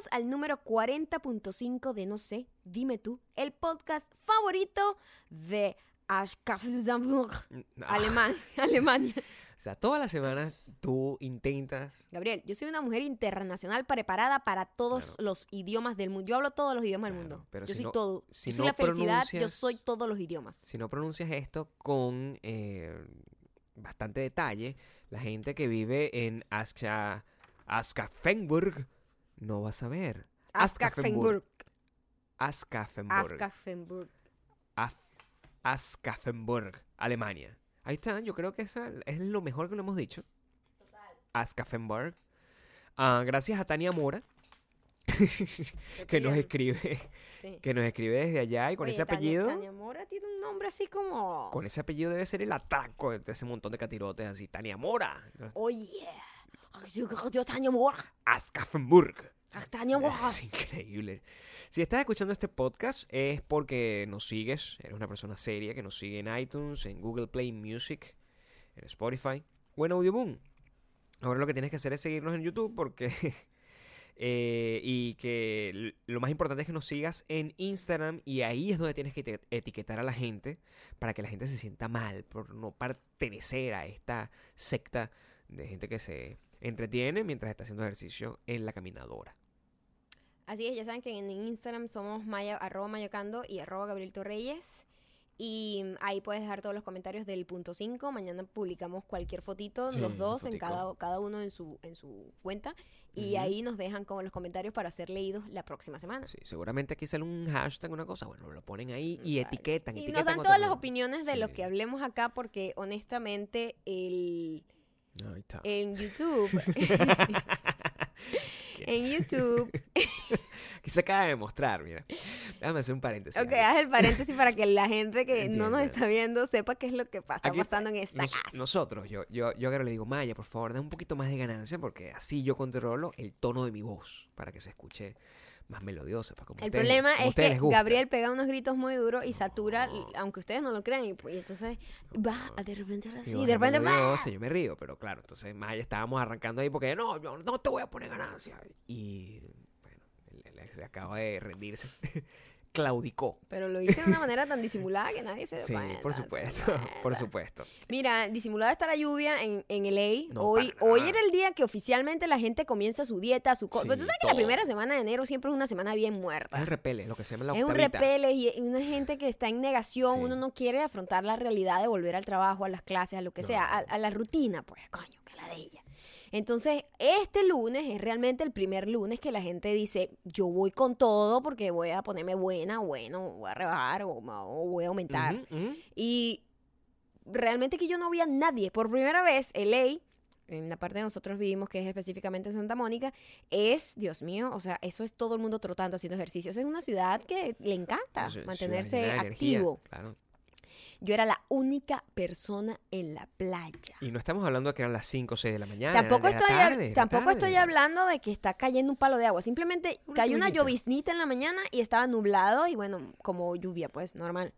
Bienvenidos al número 40.5 de No sé, dime tú, el podcast favorito de Aschaffenburg, Ah, Alemania. Alemania. O sea, todas las semanas tú intentas. Gabriel, yo soy una mujer internacional preparada para todos Claro. los idiomas del mundo. Yo hablo todos los idiomas del mundo. pero yo si soy no- todo. si yo soy no la felicidad, yo soy todos los idiomas. Si no pronuncias esto con eh, bastante detalle, la gente que vive en Ascha, Askafenburg no va a. Aschaffenburg. Askafenburg. Aschaffenburg. Af- Askafenburg, Alemania. Ahí está, yo creo que esa es lo mejor que lo hemos dicho. Askafenburg. Ah, gracias a Tania Mora, que nos escribe, Sí. que nos escribe desde allá y con Oye, ese apellido. Tania Mora tiene un nombre así como. Con ese apellido debe ser el atraco de ese montón de catirotes así. Tania Mora. Oye. Ay, Askafenburg. Es increíble. Si estás escuchando este podcast es porque nos sigues, eres una persona seria que nos sigue en iTunes, en Google Play Music, en Spotify o en Audioboom. Ahora lo que tienes que hacer es seguirnos en YouTube porque... eh, y que lo más importante es que nos sigas en Instagram y ahí es donde tienes que eti- etiquetar a la gente para que la gente se sienta mal por no pertenecer a esta secta de gente que se entretiene mientras está haciendo ejercicio en la caminadora. Así es, ya saben que en Instagram somos maya, arroba mayocando y arroba Gabriel Torreyes. Y ahí puedes dejar todos los comentarios del punto 5. Mañana publicamos cualquier fotito, Sí, los dos, en cada, cada uno en su, en su cuenta. Y ahí nos dejan como los comentarios para ser leídos la próxima semana. Sí, seguramente aquí sale un hashtag, una cosa, bueno, lo ponen ahí y etiquetan. Y nos dan todas las opiniones de lo Sí. que hablemos acá porque honestamente el, Está. en YouTube... en YouTube... Que se acaba de mostrar, mira. Déjame hacer un paréntesis. Ok, haz el paréntesis para que la gente que no nos está viendo sepa qué es lo que pa- está Aquí pasando en esta Nos- casa. nosotros, yo, yo, yo ahora le digo, Maya, por favor, da un poquito más de ganancia porque así yo controlo el tono de mi voz para que se escuche más melodiosa. para como El ustedes- problema como es que. Gabriel pega unos gritos muy duros y satura, aunque ustedes no lo crean, y, pues, y entonces va a de repente así, Digo, de repente ¡va! yo me río, pero claro, entonces Maya estábamos arrancando ahí porque no, yo no te voy a poner ganancia. Y bueno, él- él se acaba de rendirse. Claudicó. Pero lo hice de una manera tan disimulada que nadie se dio Sí, cuenta, por supuesto, por supuesto. Mira, disimulada está la lluvia en, en LA. No, hoy, hoy era el día que oficialmente la gente comienza su dieta, su... Sí, Pero tú sabes que la primera semana de enero siempre es una semana bien Es muerta. el repele, lo que se llama la Es un octavita. repele y y una gente que está en negación, Sí. uno no quiere afrontar la realidad de volver al trabajo, a las clases, a lo que No. sea, a, a la rutina, pues, coño, que la de ella. Entonces, este lunes es realmente el primer lunes que la gente dice, yo voy con todo porque voy a ponerme buena, bueno, voy a rebajar o, o voy a aumentar. Y realmente que yo no vi a nadie. Por primera vez, LA, en la parte de nosotros vivimos, que es específicamente en Santa Mónica, es, Dios mío, o sea, eso es todo el mundo trotando, haciendo ejercicios. Es una ciudad que le encanta mantenerse de energía, activo. Claro. Yo era la única persona en la playa. Y no estamos hablando de que eran las 5 o 6 de la mañana. Tampoco, estoy, tarde, tampoco tarde. estoy hablando de que está cayendo un palo de agua. Simplemente Una cayó una lloviznita en la mañana y estaba nublado y bueno, como lluvia, pues, normal.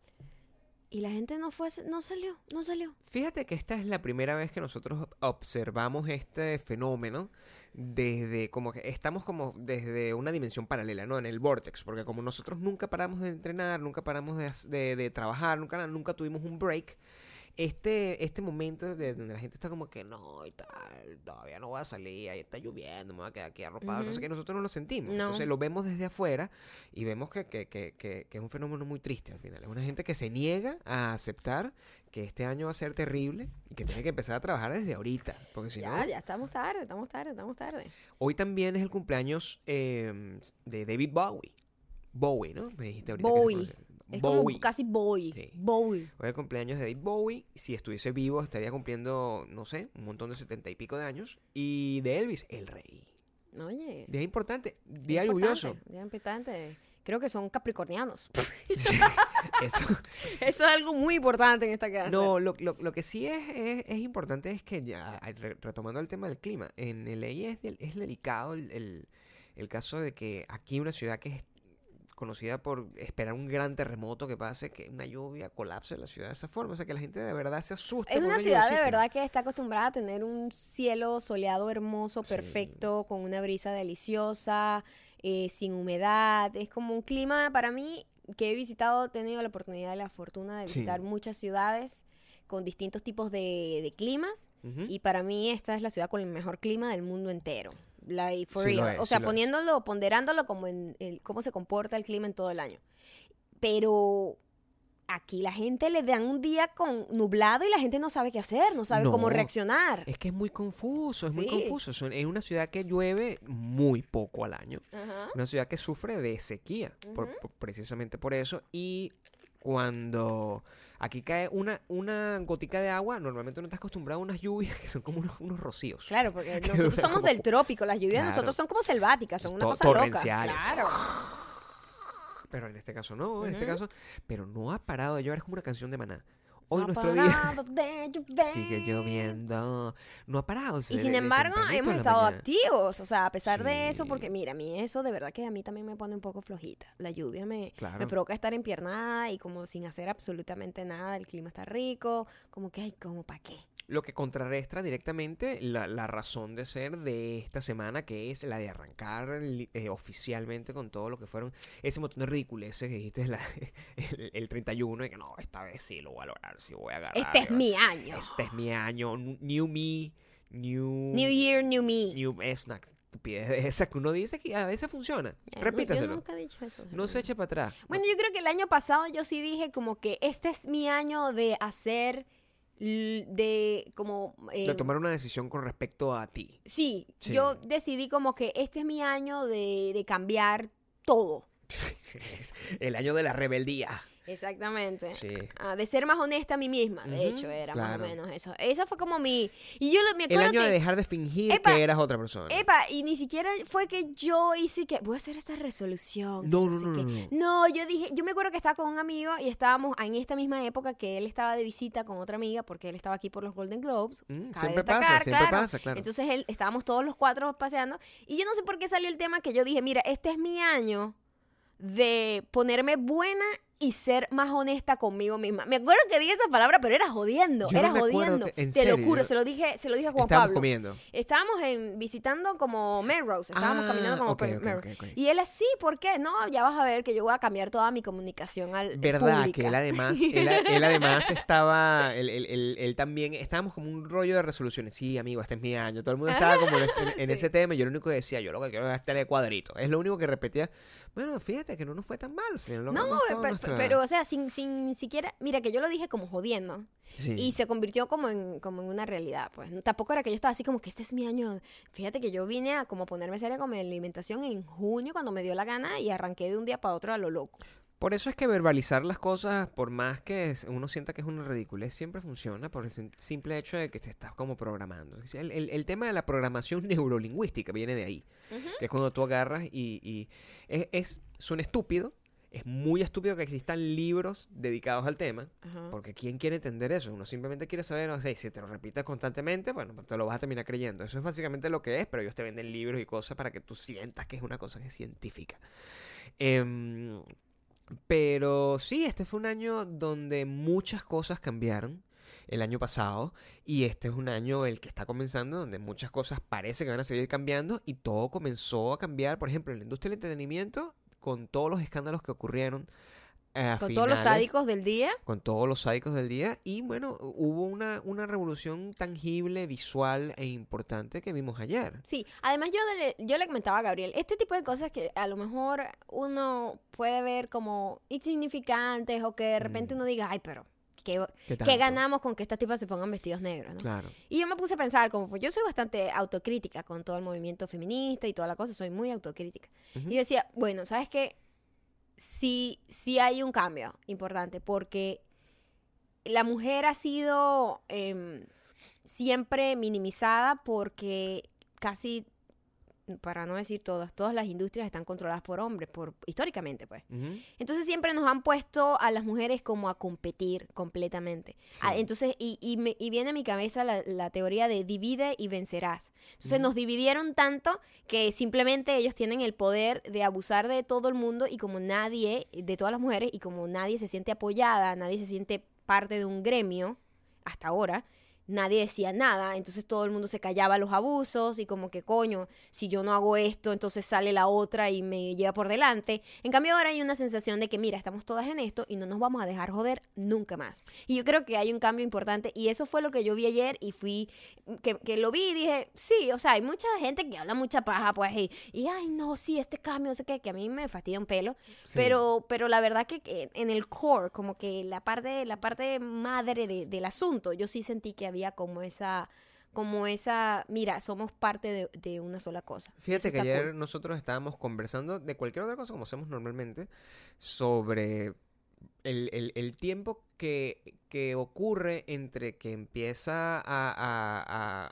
Y la gente no fue, no salió, no salió. Fíjate que esta es la primera vez que nosotros observamos este fenómeno desde como que estamos como desde una dimensión paralela, ¿no? En el vortex, porque como nosotros nunca paramos de entrenar, nunca paramos de, de- de trabajar, nunca, nunca tuvimos un break. Este, este momento de donde la gente está como que no y tal, todavía no voy a salir, ahí está lloviendo, me voy a quedar aquí arropado, no sé qué, nosotros no lo sentimos. No. Entonces lo vemos desde afuera y vemos que, que, que, que, es un fenómeno muy triste al final. Es una gente que se niega a aceptar que este año va a ser terrible y que tiene que empezar a trabajar desde ahorita. Porque si ya, no, ya estamos tarde, estamos tarde, estamos tarde. hoy también es el cumpleaños eh, de David Bowie. Bowie, ¿no? Me dijiste ahorita. Bowie. Es Bowie. como casi Bowie. Sí. Bowie. Hoy es el cumpleaños de David Bowie. Si estuviese vivo, estaría cumpliendo, no sé, un montón de setenta y pico de años. Y de Elvis, el rey. Oye. Día importante, día importante, lluvioso. Día importante. Creo que son capricornianos. Eso. Eso es algo muy importante en esta casa. No, lo, lo- lo que sí es, es, es importante es que ya, re- retomando el tema del clima, en el es, del- es delicado el, el- el caso de que aquí una ciudad que es conocida por esperar un gran terremoto que pase, que una lluvia colapse la ciudad de esa forma, o sea que la gente de verdad se asusta. Es una ciudad de verdad que está acostumbrada a tener un cielo soleado hermoso, Sí. perfecto, con una brisa deliciosa. eh, sin humedad. Es como un clima para mí que he visitado, he tenido la oportunidad y la fortuna de Sí. visitar muchas ciudades con distintos tipos de, de climas. Y para mí esta es la ciudad con el mejor clima del mundo entero. Like, for Sí lo real. es, o sí sea, es. poniéndolo, ponderándolo como en el, cómo se comporta el clima en todo el año. Pero aquí la gente le dan un día con nublado y la gente no sabe qué hacer, no sabe cómo reaccionar. Es que es muy confuso, es muy confuso. Es una ciudad que llueve muy poco al año. Una ciudad que sufre de sequía, por- por- precisamente por eso. Y cuando aquí cae una, una gotica de agua, normalmente uno está acostumbrado a unas lluvias que son como unos, unos rocíos. Claro, porque Que nosotros somos como- del trópico, las lluvias de Claro. nosotros son como selváticas, son una to- cosa loca. torrenciales. Claro. Pero en este caso no, en este caso. Pero no ha parado de llover, es como una canción de maná. Hoy No nuestro día parado de llover. sigue lloviendo. No ha parado. Y sin embargo, hemos estado mañana. activos, o sea, a pesar de eso, porque mira, a mí eso de verdad que a mí también me pone un poco flojita. La lluvia me, me provoca estar empiernada y como sin hacer absolutamente nada, el clima está rico, como que, ay, como para qué. Lo que contrarrestra directamente la, la razón de ser de esta semana, que es la de arrancar eh, oficialmente con todo lo que fueron ese montón de ridiculeces que dijiste la- el, el 31 y que no, esta vez sí lo voy a lograr, sí voy a agarrar. Este es mi año. Este es mi año, new me, new... New Year, New Me. new- es una estupidez de esa que uno dice que a veces funciona. No, Repítaselo. Yo nunca he dicho eso. No se eche para atrás. Bueno, yo creo que el año pasado yo sí dije como que este es mi año de hacer, de como... de eh, tomar una decisión con respecto a ti. Sí, Sí. yo decidí como que este es mi año de, de cambiar todo. El año de la rebeldía. Exactamente. Sí. Ah, de ser más honesta a mí misma, de hecho, era más o menos eso. Esa fue como mi... Y yo El año que... de dejar de fingir Epa, que eras otra persona. Epa, y ni siquiera fue que yo hice que voy a hacer esta resolución. que No, no, no, qué". no, no. Yo dije, yo me acuerdo que estaba con un amigo y estábamos en esta misma época que él estaba de visita con otra amiga porque él estaba aquí por los Golden Globes. Mm, siempre pasa, siempre claro. pasa, claro. Entonces él, estábamos todos los cuatro paseando y yo no sé por qué salió el tema que yo dije, mira, este es mi año de ponerme buena y ser más honesta conmigo misma. Me acuerdo que dije esa palabra, pero era jodiendo, Yo no era me jodiendo. que- Te lo juro, se lo dije, se lo dije a Juan Estábamos Pablo. comiendo. Estábamos en, visitando como Melrose, estábamos Ah, caminando como ok, por ok, Melrose. ok, ok. Y él así, ¿por qué? No, ya vas a ver que yo voy a cambiar toda mi comunicación al Verdad, pública. que él además, él, él además estaba, él, él- él- él también, estábamos como un rollo de resoluciones. Sí, amigo, este es mi año. Todo el mundo estaba como en, ese, en- en Sí. ese tema yo lo único que decía, yo lo que quiero es estar de cuadrito. Es lo único que repetía. Bueno, fíjate que no nos fue tan mal. al final No, logramos toda nuestra- pero o sea, sin, sin siquiera, mira que yo lo dije como jodiendo Sí. y se convirtió como en, como en una realidad, pues. Tampoco era que yo estaba así como que este es mi año. Fíjate que yo vine a como ponerme seria con mi alimentación en junio cuando me dio la gana y arranqué de un día para otro a lo loco. Por eso es que verbalizar las cosas, por más que uno sienta que es una ridiculez, siempre funciona por el sim- simple hecho de que te estás como programando. El, el- el tema de la programación neurolingüística viene de ahí, que es cuando tú agarras y, y es, es suena estúpido, es muy estúpido que existan libros dedicados al tema, Ajá. porque ¿quién quiere entender eso? Uno simplemente quiere saber, o sea, y si te lo repites constantemente, bueno, pues te lo vas a terminar creyendo. Eso es básicamente lo que es, pero ellos te venden libros y cosas para que tú sientas que es una cosa que es científica. Em, pero sí, este fue un año donde muchas cosas cambiaron el año pasado y este es un año el que está comenzando donde muchas cosas parece que van a seguir cambiando y todo comenzó a cambiar, por ejemplo, en la industria del entretenimiento con todos los escándalos que ocurrieron eh, Con todos los finales, sádicos del día. con todos los sádicos del día y bueno, hubo una, una revolución tangible, visual e importante que vimos ayer. Sí, además yo yo le comentaba a Gabriel, este tipo de cosas que a lo mejor uno puede ver como insignificantes o que de repente Mm. uno diga, ay, pero ¿qué, ¿Qué, qué tanto? ganamos con que estas tipas se pongan vestidos negros? ¿no? Claro. Y yo me puse a pensar, como pues yo soy bastante autocrítica con todo el movimiento feminista y toda la cosa, soy muy autocrítica. Y yo decía, bueno, ¿sabes qué? Sí, sí hay un cambio importante porque la mujer ha sido em, siempre minimizada porque casi, para no decir todas, todas las industrias están controladas por hombres, por históricamente, pues. Entonces siempre nos han puesto a las mujeres como a competir completamente. Ah, entonces, y, y, me- y viene a mi cabeza la, la teoría de divide y vencerás. Entonces nos dividieron tanto que simplemente ellos tienen el poder de abusar de todo el mundo y como nadie, de todas las mujeres, y como nadie se siente apoyada, nadie se siente parte de un gremio, hasta ahora, nadie decía nada, entonces todo el mundo se callaba los abusos y como que coño, si yo no hago esto, entonces sale la otra y me lleva por delante. En cambio ahora hay una sensación de que mira, estamos todas en esto y no nos vamos a dejar joder nunca más. Y yo creo que hay un cambio importante y eso fue lo que yo vi ayer y fui, que, que lo vi y dije, sí, o sea, hay mucha gente que habla mucha paja pues y, y ay no, sí, este cambio, no sé qué, que a mí me fastidia un pelo, Sí. pero, pero la verdad que, en el core, como que la parte, la parte madre de- del asunto, yo sí sentí que había como esa, como esa, mira, somos parte de, de una sola cosa. Fíjate Eso que ayer cool. nosotros estábamos conversando de cualquier otra cosa como hacemos normalmente sobre el, el- el tiempo que, que ocurre entre que empieza a,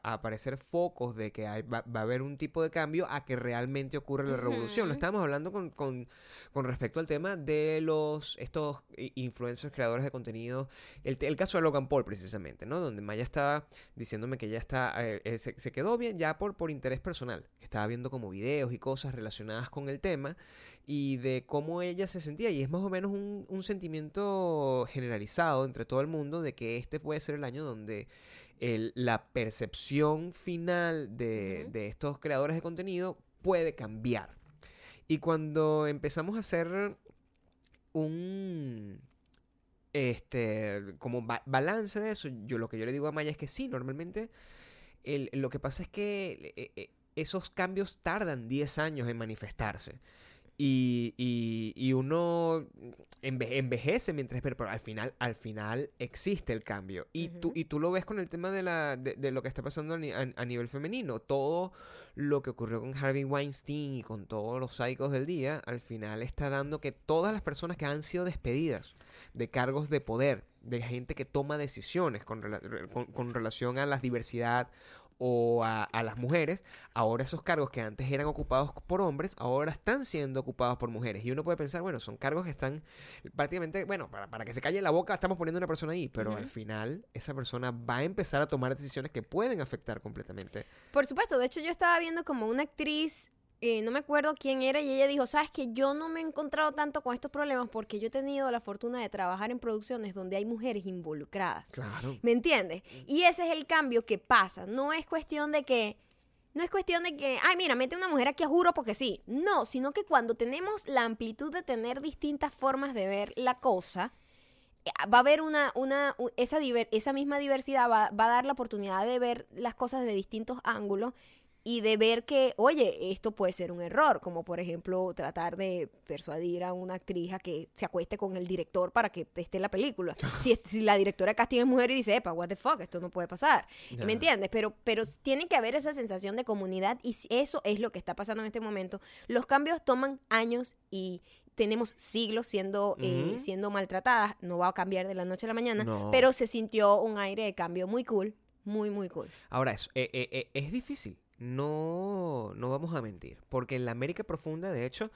a- aparecer focos de que hay- va, va a haber un tipo de cambio a que realmente ocurre la revolución. Lo estábamos hablando con, con- con respecto al tema de los estos influencers, creadores de contenido. El, el caso de Logan Paul, precisamente, ¿no? Donde Maya estaba diciéndome que ya está, eh, eh, se, se quedó bien ya por, por interés personal. Estaba viendo como videos y cosas relacionadas con el tema y de cómo ella se sentía. Y es más o menos un, un sentimiento generalizado entre todo el mundo de que este puede ser el año donde el- la percepción final de, de estos creadores de contenido puede cambiar. Y cuando empezamos a hacer un este como ba- balance de eso, yo lo que yo le digo a Maya es que sí, normalmente el- lo que pasa es que eh, eh, esos cambios tardan 10 años en manifestarse. Y, y- y uno enve- envejece mientras espera, pero al final, al final existe el cambio. Y, tú, y tú lo ves con el tema de, la, de, de lo que está pasando a, ni- a- a nivel femenino. Todo lo que ocurrió con Harvey Weinstein y con todos los psicos del día, al final está dando que todas las personas que han sido despedidas de cargos de poder, de gente que toma decisiones con, rela- con- con relación a la diversidad o a, a las mujeres, ahora esos cargos que antes eran ocupados por hombres, ahora están siendo ocupados por mujeres. Y uno puede pensar, bueno, son cargos que están prácticamente, bueno, para, para que se calle la boca, estamos poniendo una persona ahí, pero al final esa persona va a empezar a tomar decisiones que pueden afectar completamente. Por supuesto, de hecho yo estaba viendo como una actriz, eh, no me acuerdo quién era, y ella dijo, sabes que yo no me he encontrado tanto con estos problemas porque yo he tenido la fortuna de trabajar en producciones donde hay mujeres involucradas. Claro. ¿Me entiendes? Y ese es el cambio que pasa. No es cuestión de que... No es cuestión de que, ay, mira, mete una mujer aquí a juro porque sí. No, sino que cuando tenemos la amplitud de tener distintas formas de ver la cosa, eh, va a haber una, una, esa, diver- esa misma diversidad va, va a dar la oportunidad de ver las cosas de distintos ángulos y de ver que, oye, esto puede ser un error, como por ejemplo tratar de persuadir a una actriz a que se acueste con el director para que esté en la película. si, si la directora de casting es mujer y dice, epa, what the fuck, esto no puede pasar. Ya. ¿Me entiendes? Pero, pero tiene que haber esa sensación de comunidad y eso es lo que está pasando en este momento. Los cambios toman años y tenemos siglos siendo, eh, siendo maltratadas. No va a cambiar de la noche a la mañana, No. pero se sintió un aire de cambio muy cool, muy, muy cool. Ahora, es, eh, eh, eh, es difícil. No, no vamos a mentir. Porque en la América Profunda, de hecho,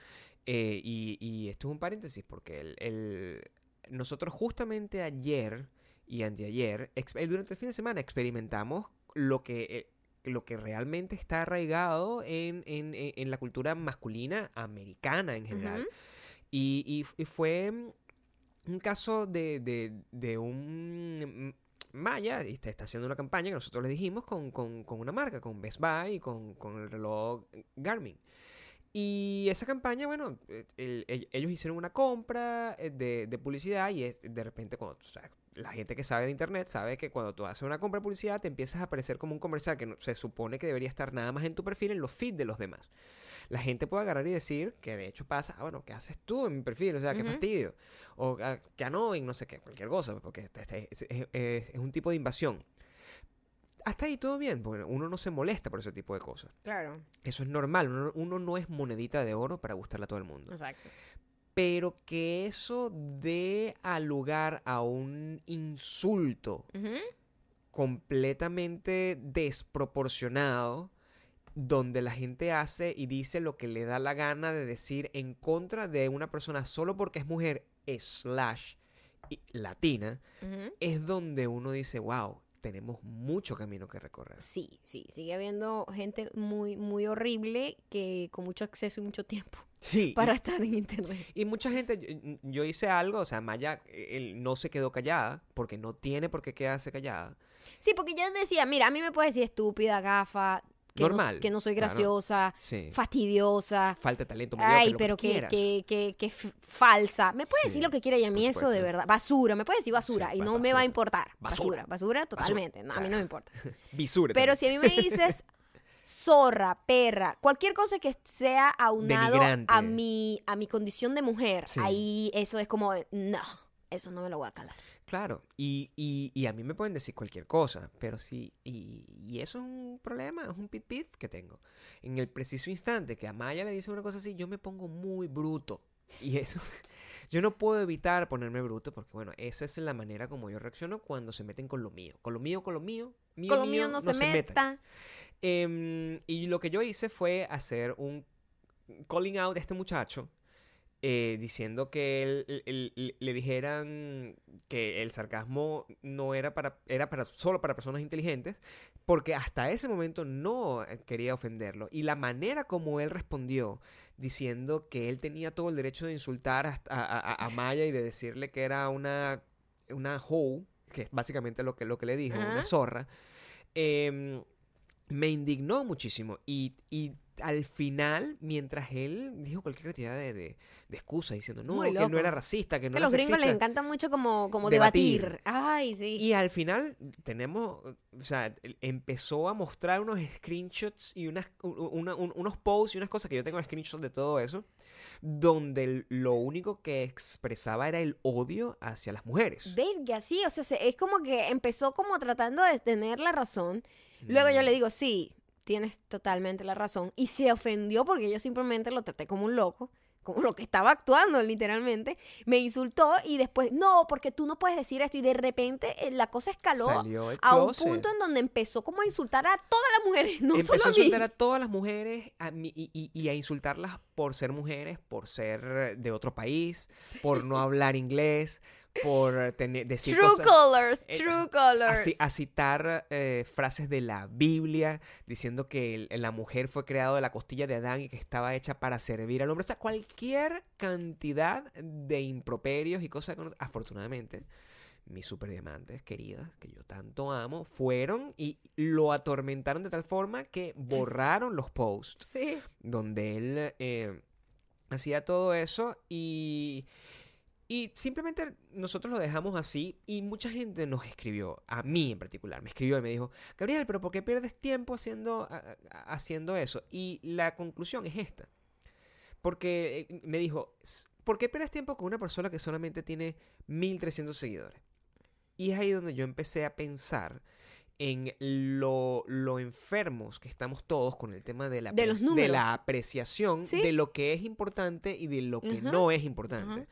eh, y, y esto es un paréntesis, porque el, el- nosotros justamente ayer y anteayer, eh, durante el fin de semana, experimentamos lo que, eh, lo que realmente está arraigado en, en- en- la cultura masculina americana en general. Y, y y fue un caso de, de- de un Maya, está, está haciendo una campaña que nosotros le dijimos con, con- con una marca, con Best Buy y con, con el reloj Garmin. Y esa campaña, bueno, eh, el- el- ellos hicieron una compra eh, de, de publicidad y es, de repente cuando, o sea, la gente que sabe de internet sabe que cuando tú haces una compra de publicidad te empiezas a aparecer como un comercial que no- se supone que debería estar nada más en tu perfil, en los feeds de los demás. La gente puede agarrar y decir que de hecho pasa, ah, bueno, ¿qué haces tú en mi perfil? O sea, qué Ujú. fastidio. O ah, que annoying, no sé qué, cualquier cosa, porque este- este es, es- es- es un tipo de invasión. Hasta ahí todo bien, porque uno no se molesta por ese tipo de cosas. Claro, Eso es normal, uno, uno no es monedita de oro para gustarle a todo el mundo. exacto. Pero que eso dé a lugar a un insulto completamente desproporcionado donde la gente hace y dice lo que le da la gana de decir en contra de una persona solo porque es mujer slash y- latina, es donde uno dice, wow, tenemos mucho camino que recorrer. Sí, sí, sigue habiendo gente muy, muy horrible que con mucho acceso y mucho tiempo Sí, para estar en internet. Y mucha gente, yo, hice algo, o sea, Maya él no se quedó callada, porque no tiene por qué quedarse callada. Sí, porque yo decía, mira, a mí me puedes decir estúpida, gafa, que Normal, no, que no soy claro. graciosa, Sí. fastidiosa. Falta de talento, mediocre, Ay, pero que, que, que, falsa. Me puede Sí, decir lo que quiera y a mí por eso de verdad. Basura, me puede decir basura Sí, y no me va a importar. Basura. Basura, basura, totalmente. no, a mí no me importa. Bisure Pero si a mí me dices zorra, perra, cualquier cosa que sea aunado Denigrante. a mi, a mi condición de mujer, ahí eso es como, no, eso no me lo voy a calar. Claro, y, y, y a mí me pueden decir cualquier cosa, pero sí, y, y eso es un problema, es un pit pit que tengo. En el preciso instante que a Maya le dice una cosa así, yo me pongo muy bruto. Y eso, yo no puedo evitar ponerme bruto porque, bueno, esa es la manera como yo reacciono cuando se meten con lo mío. Con lo mío, con lo mío, mío, Con lo mío no, se, metan. meta. Em, y lo que yo hice fue hacer un calling out a este muchacho eh, diciendo que él- él- él- él- le dijeran que el sarcasmo no era para era para solo para personas inteligentes porque hasta ese momento no eh, quería ofenderlo y la manera como él respondió diciendo que él tenía todo el derecho de insultar a, a- a- a Maya y de decirle que era una una hoe que es básicamente lo que lo que le dijo una Ajá. zorra em, me indignó muchísimo. Y, y al final, mientras él dijo cualquier cantidad de, de, de excusas diciendo no, que no era racista, que no Que a era los gringos les sexista", encanta mucho como, como Debatir. debatir. Ay, sí. Y al final tenemos, o sea, empezó a mostrar unos screenshots y unas, una- un- unos posts y unas cosas que yo tengo screenshots de todo eso, donde lo único que expresaba era el odio hacia las mujeres. Verga, sí, o sea, se- es como que empezó como tratando de tener la razón. Luego yo le Mm. digo, sí, tienes totalmente la razón. Y se ofendió porque yo simplemente lo traté como un loco, como lo que estaba actuando literalmente. Me insultó y después, no, porque tú no puedes decir esto. Y de repente eh, la cosa escaló a un punto en donde empezó como a insultar a todas las mujeres, no Empezó solo a a mí. insultar a todas las mujeres a mí- y, y- y a insultarlas por ser mujeres, por ser de otro país, por no hablar inglés, por tener, decir True cosas... colors, eh, true a, colors. a citar eh, frases de la Biblia diciendo que el- la mujer fue creada de la costilla de Adán y que estaba hecha para servir al hombre. O sea, cualquier cantidad de improperios y cosas afortunadamente mis superdiamantes queridas, que yo tanto amo, fueron y lo atormentaron de tal forma que borraron los posts Sí. donde él eh, hacía todo eso y, y simplemente nosotros lo dejamos así y mucha gente nos escribió, a mí en particular, me escribió y me dijo, Gabriel, pero ¿por qué pierdes tiempo haciendo, a- a- haciendo eso? Y la conclusión es esta, porque eh, me dijo, "S- ¿por qué pierdes tiempo con una persona que solamente tiene 1300 seguidores? Y es ahí donde yo empecé a pensar en lo, lo enfermos que estamos todos con el tema de la, De los números. la apreciación Sí. de lo que es importante y de lo que no es importante.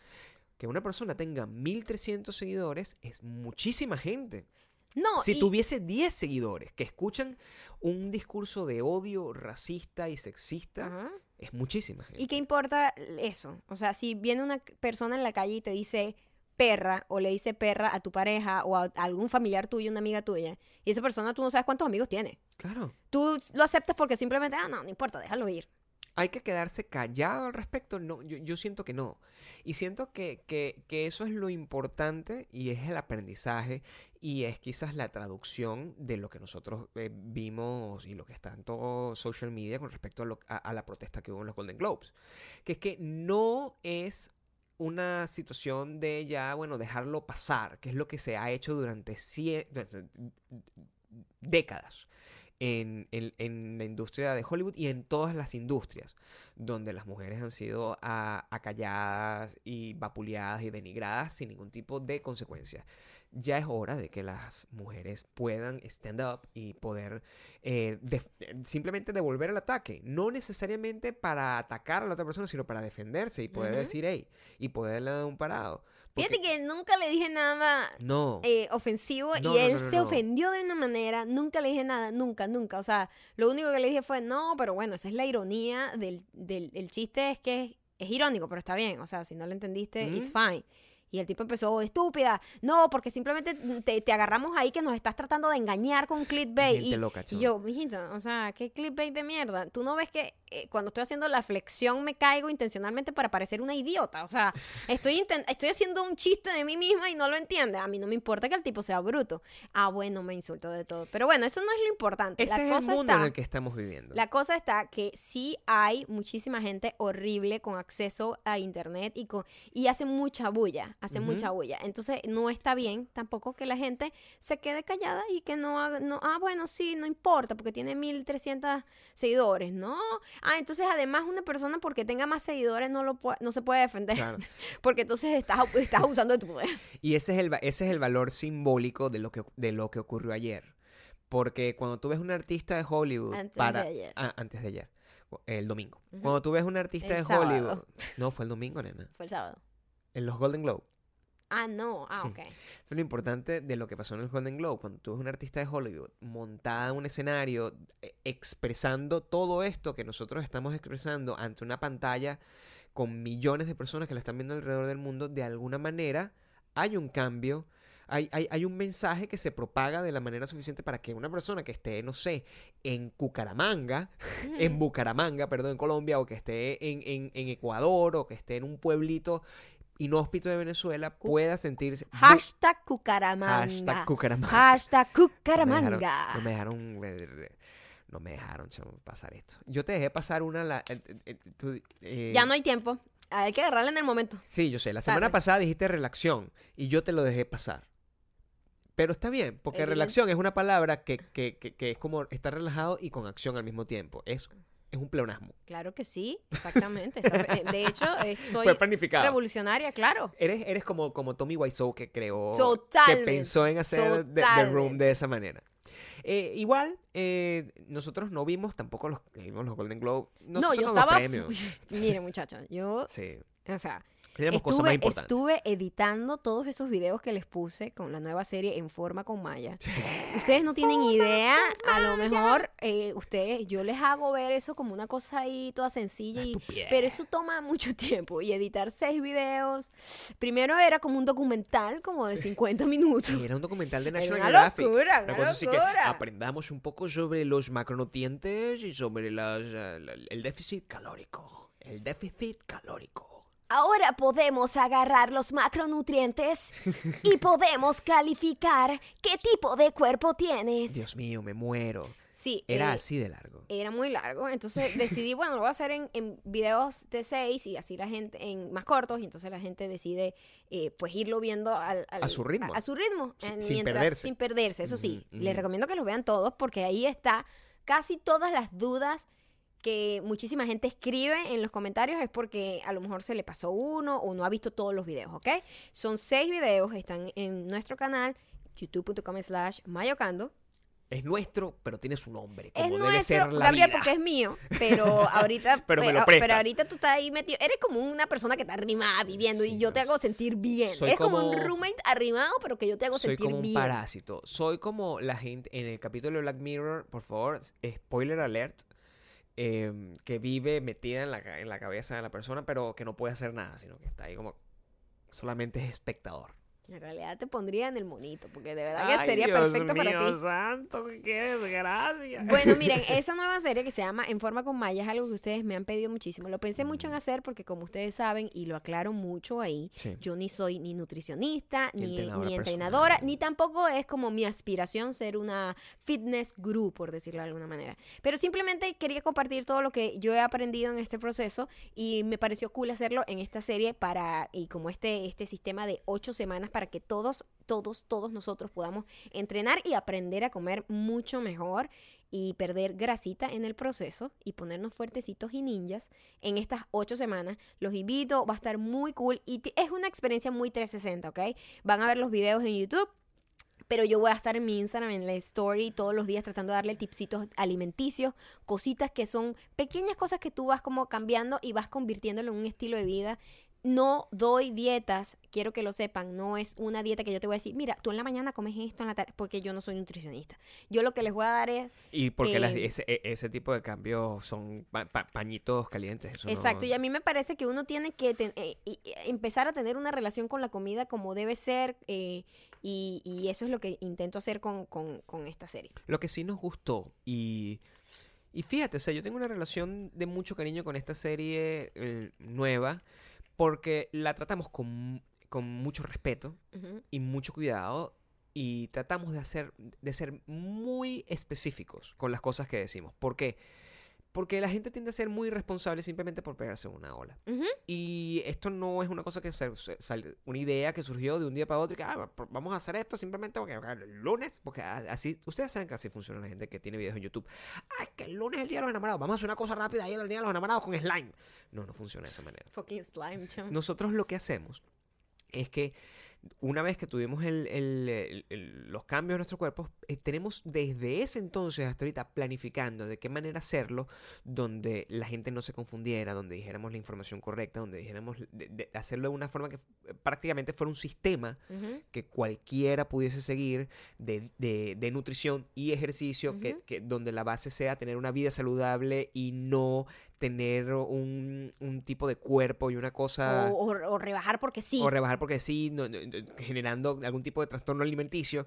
Que una persona tenga 1300 seguidores es muchísima gente. No, si y- tuviese 10 seguidores que escuchan un discurso de odio racista y sexista, Ajá. es muchísima gente. ¿Y qué importa eso? O sea, si viene una persona en la calle y te dice perra o le dice perra a tu pareja o a algún familiar tuyo, una amiga tuya, y esa persona tú no sabes cuántos amigos tiene. Claro. Tú lo aceptas porque simplemente, ah, no, no importa, déjalo ir. ¿Hay que quedarse callado al respecto? No, yo, yo siento que no. Y siento que, que- que eso es lo importante y es el aprendizaje y es quizás la traducción de lo que nosotros eh, vimos y lo que está en todo social media con respecto a, lo- a- a la protesta que hubo en los Golden Globes. Que es que no es una situación de ya, bueno, dejarlo pasar, que es lo que se ha hecho durante cie- décadas en, en- en la industria de Hollywood y en todas las industrias, donde las mujeres han sido a- acalladas y vapuleadas y denigradas sin ningún tipo de consecuencia. Ya es hora de que las mujeres puedan stand up y poder eh, simplemente devolver el ataque. No necesariamente para atacar a la otra persona, sino para defenderse y poder decir, hey, y poderle dar un parado. Fíjate que nunca le dije nada No. eh, ofensivo No, y él no, se ofendió de una manera, nunca le dije nada, nunca, nunca. O sea, lo único que le dije fue, no, pero bueno, esa es la ironía del, del el chiste, es que es, es irónico, pero está bien. O sea, si no lo entendiste, it's fine. Y el tipo empezó, estúpida, no, porque simplemente te, te agarramos ahí que nos estás tratando de engañar con clickbait. Gente Y, loca, y yo, mijito, o sea, ¿qué clickbait de mierda? Tú no ves que eh, cuando estoy haciendo la flexión me caigo intencionalmente para parecer una idiota. O sea, estoy, estoy haciendo un chiste de mí misma y no lo entiende. A mí no me importa que el tipo sea bruto. Ah, bueno, me insulto de todo. Pero bueno, eso no es lo importante. Ese la es el cosa mundo está, en el que estamos viviendo. la cosa está que sí hay muchísima gente horrible con acceso a internet y con y hacen mucha bulla, hacen Ujú. mucha bulla. Entonces no está bien tampoco que la gente se quede callada y que no haga, no, ah, bueno, sí, no importa porque tiene 1300 seguidores, ¿no? Ah, entonces además una persona porque tenga más seguidores no lo no se puede defender, Claro. porque entonces estás estás abusando de tu poder. Y ese es el, ese es el valor simbólico de lo que, de lo que ocurrió ayer. Porque cuando tú ves un artista de Hollywood Antes para de ayer. Ah, antes de ayer, el domingo. Cuando tú ves un artista El de sábado. Hollywood, no fue el domingo, nena, Fue el sábado. en los Golden Globe. Ah, no. Ah, ok. Eso es lo importante de lo que pasó en el Golden Globe. Cuando tú ves un artista de Hollywood montada en un escenario eh, expresando todo esto que nosotros estamos expresando ante una pantalla con millones de personas que la están viendo alrededor del mundo, de alguna manera hay un cambio. Hay, hay, hay un mensaje que se propaga de la manera suficiente para que una persona que esté, no sé, en Cucaramanga, en Bucaramanga, perdón, en Colombia, o que esté en, en, en Ecuador, o que esté en un pueblito inhóspito de Venezuela, pueda sentirse... Hashtag Cucaramanga. Hashtag Cucaramanga. Hashtag No me Cucaramanga. dejaron- No me dejaron, eh, no me dejaron pasar esto. Yo te dejé pasar una... la- eh, eh, eh, Ya no hay tiempo. Hay que agarrarla en el momento. Sí, yo sé. La semana Tarde. pasada dijiste relación y yo te lo dejé pasar. Pero está bien, porque Evidente. relación es una palabra que, que, que, que es como estar relajado y con acción al mismo tiempo. Es, es un pleonasmo. Claro que sí, exactamente. Eh, De hecho, eh, soy Fue planificado. revolucionaria, claro. Eres, eres como, como Tommy Wiseau que creó, Totalmente, que pensó en hacer The- The, Room de esa manera. Eh, igual, eh, nosotros no vimos tampoco los, vimos los Golden Globe. no, yo los estaba... premios. Mire, muchachos, yo... Sí, O sea, tenemos cosas más estuve, importantes. estuve editando todos esos videos que les puse con la nueva serie En Forma con Maya. Ustedes no tienen idea, a lo mejor eh, ustedes, yo les hago ver eso como una cosa ahí toda sencilla, y, pero eso toma mucho tiempo. Y editar seis videos, primero era como un documental como de 50 minutos. Sí, era un documental de Era National una Geographic. locura, Una una cosa así que aprendamos un poco sobre los macronutrientes y sobre las, la- el déficit calórico. El déficit calórico. Ahora podemos agarrar los macronutrientes y podemos calificar qué tipo de cuerpo tienes. Dios mío, me muero. Sí, Era eh, así de largo. era muy largo, entonces decidí, bueno, lo voy a hacer en, en videos de seis y así la gente, en más cortos, y entonces la gente decide eh, pues irlo viendo al, al- A su ritmo. A, a su ritmo. Sí, en- sin perderse. Sin perderse, eso sí. Les recomiendo que los vean todos porque ahí está casi todas las dudas que muchísima gente escribe en los comentarios es porque a lo mejor se le pasó uno o no ha visto todos los videos, ¿ok? Son seis videos, están en nuestro canal youtube.com slash mayocando Es nuestro, pero tiene su nombre. es debe nuestro, ser la Gabriel, vida. porque es mío, pero ahorita, Pero me lo pero, ahorita tú estás ahí metido, eres como una persona que está arrimada viviendo y yo te hago sentir bien. soy es como, un roommate arrimado, pero que yo te hago Soy sentir como un bien. parásito. Soy como la gente en el capítulo de Black Mirror, por favor, spoiler alert, em, que vive metida en la, en la cabeza de la persona, pero que no puede hacer nada, sino que está ahí como solamente es espectador. En realidad te pondría en el monito, porque de verdad que sería Dios perfecto para ti. santo, qué desgracia. Bueno, miren, esa nueva serie que se llama En Forma con Maya es algo que ustedes me han pedido muchísimo. Lo pensé mucho en hacer porque como ustedes saben, y lo aclaro mucho ahí, Sí. yo ni soy ni nutricionista, Ni ni, entrenadora ni entrenadora, ni tampoco es como mi aspiración ser una fitness guru, por decirlo de alguna manera. Pero simplemente quería compartir todo lo que yo he aprendido en este proceso y me pareció cool hacerlo en esta serie para, y como este, este sistema de ocho semanas para que todos, todos, todos nosotros podamos entrenar y aprender a comer mucho mejor y perder grasita en el proceso y ponernos fuertecitos y ninjas en estas ocho semanas. Los invito, va a estar muy cool y es una experiencia muy 360, ¿ok? Van a ver los videos en YouTube. Pero yo voy a estar en mi Instagram, en la story, todos los días tratando de darle tipsitos alimenticios, cositas que son pequeñas cosas que tú vas como cambiando y vas convirtiéndolo en un estilo de vida no doy dietas, quiero que lo sepan, no es una dieta que yo te voy a decir, mira, tú en la mañana comes esto en la tarde, porque yo no soy nutricionista. Yo lo que les voy a dar es... Y porque las- Eh, ese, e- ese tipo de cambios son pa- pa- pañitos calientes. eso no- Exacto, y a mí me parece que uno tiene que ten- eh, y empezar a tener una relación con la comida como debe ser, eh, y, y eso es lo que intento hacer con, con- con esta serie. Lo que sí nos gustó y... Y fíjate, o sea, yo tengo una relación de mucho cariño con esta serie eh, nueva porque la tratamos con, con mucho respeto y mucho cuidado y tratamos de hacer de ser muy específicos con las cosas que decimos. ¿Por qué? Porque la gente tiende a ser muy responsable simplemente por pegarse una ola. Ujú. Y esto no es una cosa que se, se- sal- una idea que surgió de un día para otro y que ah, vamos a hacer esto simplemente porque ok, el lunes, porque así, ustedes saben que así funciona la gente que tiene videos en YouTube. Ay, que el lunes es el día de los enamorados, vamos a hacer una cosa rápida ahí el día de los enamorados con slime. No, no funciona de esa manera. Fucking slime, chum. Nosotros lo que hacemos es que una vez que tuvimos el- el- el- el- los cambios en nuestro cuerpo, eh, tenemos desde ese entonces hasta ahorita planificando de qué manera hacerlo, donde la gente no se confundiera, donde dijéramos la información correcta, donde dijéramos de- de hacerlo de una forma que eh, prácticamente fuera un sistema que cualquiera pudiese seguir de, de- nutrición y ejercicio, que, que donde la base sea tener una vida saludable y no tener un, un tipo de cuerpo y una cosa... O, o- o rebajar porque sí. O rebajar porque sí, no- generando algún tipo de trastorno alimenticio.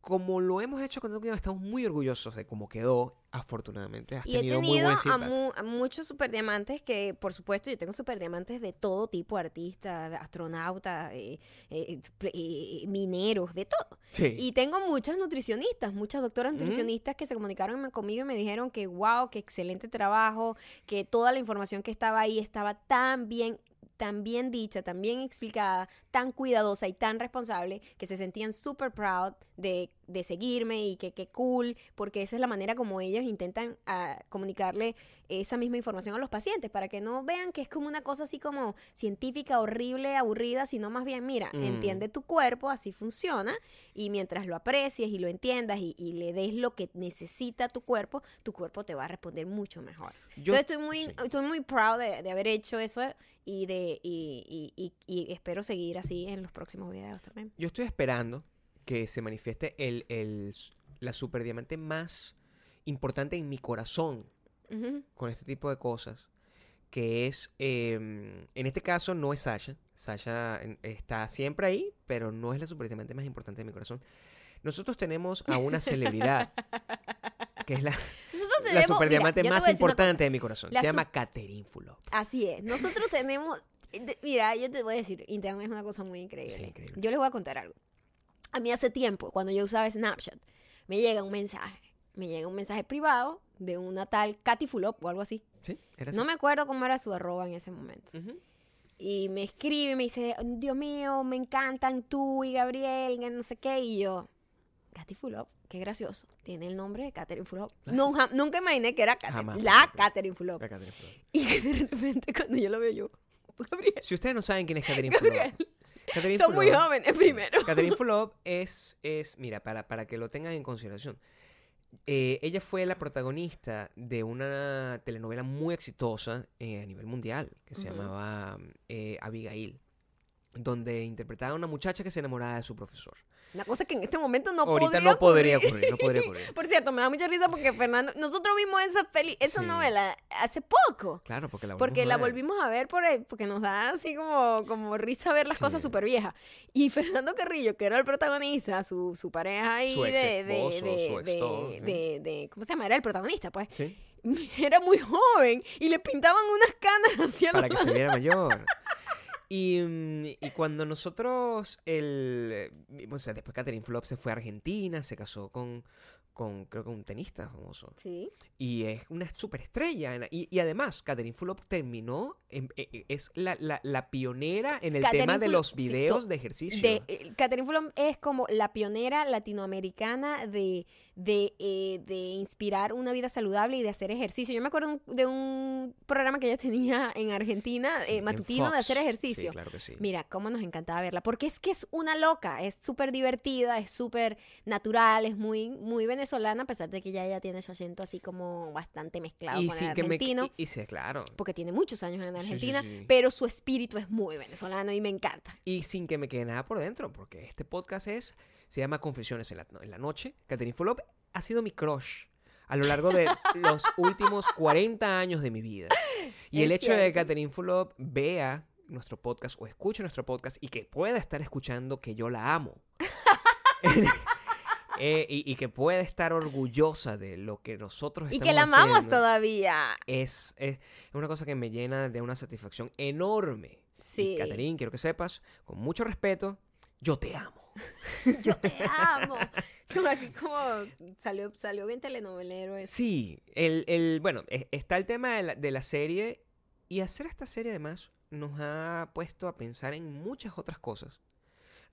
Como lo hemos hecho con Tokio, estamos muy orgullosos de cómo quedó. Afortunadamente, has Y he tenido, muy tenido a, mu- a muchos superdiamantes que, por supuesto, yo tengo superdiamantes de todo tipo, artistas, astronautas, eh, eh, eh, mineros, de todo. Sí. Y tengo muchas nutricionistas, muchas doctoras Ujú. nutricionistas que se comunicaron conmigo y me dijeron que, wow, qué excelente trabajo, que toda la información que estaba ahí estaba tan bien tan bien dicha, tan bien explicada, tan cuidadosa y tan responsable, que se sentían súper proud de, de seguirme y que qué cool, porque esa es la manera como ellos intentan ah, comunicarle esa misma información a los pacientes, para que no vean que es como una cosa así como científica, horrible, aburrida, sino más bien, mira, Mm. entiende tu cuerpo, así funciona, y mientras lo aprecies y lo entiendas y, y le des lo que necesita tu cuerpo, tu cuerpo te va a responder mucho mejor. Yo- Entonces estoy muy, sí. estoy muy proud de, de haber hecho eso y de y, y- y- y espero seguir así en los próximos videos también. Yo estoy esperando que se manifieste el, el, la superdiamante más importante en mi corazón Ujú. con este tipo de cosas, que es, eh, en este caso no es Sasha, Sasha está siempre ahí, pero no es la superdiamante más importante de mi corazón. Nosotros tenemos a una celebridad, que es la, Nosotros la tenemos, superdiamante mira, más importante de mi corazón. La Se llama Catherine Fulop. Así es. Nosotros tenemos, mira, yo te voy a decir, internet es una cosa muy increíble. Sí, increíble. Yo les voy a contar algo. A mí hace tiempo, cuando yo usaba Snapchat, me llega un mensaje, me llega un mensaje privado de una tal Katy Fulop o algo así. ¿Sí? ¿Era No me acuerdo cómo era su arroba en ese momento. Y me escribe y me dice, Dios mío, me encantan tú y Gabriel, que no sé qué. Y yo, Katy Fulop, qué gracioso. Tiene el nombre de Catherine Fulop. Nunca, nunca imaginé que era Catherine, Jamás la pensé. Catherine Fulop. La Fulop. Y de repente cuando yo lo veo yo, Gabriel, Si ustedes no saben quién es Catherine Fulop, Catherine son muy jóvenes primero. Catherine Fulop es, es, mira, para, para que lo tengan en consideración. eh, ella fue la protagonista de una telenovela muy exitosa eh, a nivel mundial que se llamaba eh, Abigail, donde interpretaba a una muchacha que se enamoraba de su profesor. Una cosa que en este momento no Ahorita podría no podría ocurrir. no podría ocurrir. Por cierto, me da mucha risa porque Fernando, nosotros vimos esa peli, esa Sí. novela hace poco. Claro, porque la Porque volvimos la a ver. volvimos a ver por el- porque nos da así como, como risa ver las Sí. cosas súper viejas. Y Fernando Carrillo, que era el protagonista, su, su pareja ahí Su de, de, de, su ¿cómo se llama? Era el protagonista, pues. Sí, Era muy joven y le pintaban unas canas hacia para que se viera mayor. Y, mm, y cuando nosotros, el, eh, o sea, después Catherine Fulop se fue a Argentina, se casó con, con creo que un tenista famoso. Sí. Y es una superestrella. Y, y además, Catherine Fulop terminó, en- eh, eh, es la, la- la pionera en el Catherine tema de Fulop- los sí, videos to- de ejercicio. De, eh, Catherine Fulham es como la pionera latinoamericana de, de, eh, de inspirar una vida saludable y de hacer ejercicio. Yo me acuerdo un- de un programa que ella tenía en Argentina, Sí, eh, matutino, de hacer ejercicio. Sí, claro que sí. Mira, cómo nos encantaba verla, porque es que es una loca, es súper divertida, es súper natural, es muy, muy venezolana venezolana, a pesar de que ella ya tiene su acento así como bastante mezclado y con el sin que me argentino. y, y sí, claro. Porque tiene muchos años en Sí, sí, Argentina, sí. pero su espíritu es muy venezolano y me encanta. Y sin que me quede nada por dentro, porque este podcast es se llama Confesiones en la, en la noche. Catherine Fulop ha sido mi crush a lo largo de los últimos 40 años de mi vida. Y Es el hecho de que cierto. Catherine Fulop vea nuestro podcast o escuche nuestro podcast y que pueda estar escuchando que yo la amo. Eh, y, y que pueda estar orgullosa de lo que nosotros Y estamos que la amamos haciendo, todavía. Es, es, una cosa que me llena de una satisfacción enorme. Sí. Y quiero que sepas, con mucho respeto, yo te amo. Yo te amo. Como así como salió, salió bien telenovelero eso. Sí, el, el, bueno, e- está el tema de la, de la serie y hacer esta serie además nos ha puesto a pensar en muchas otras cosas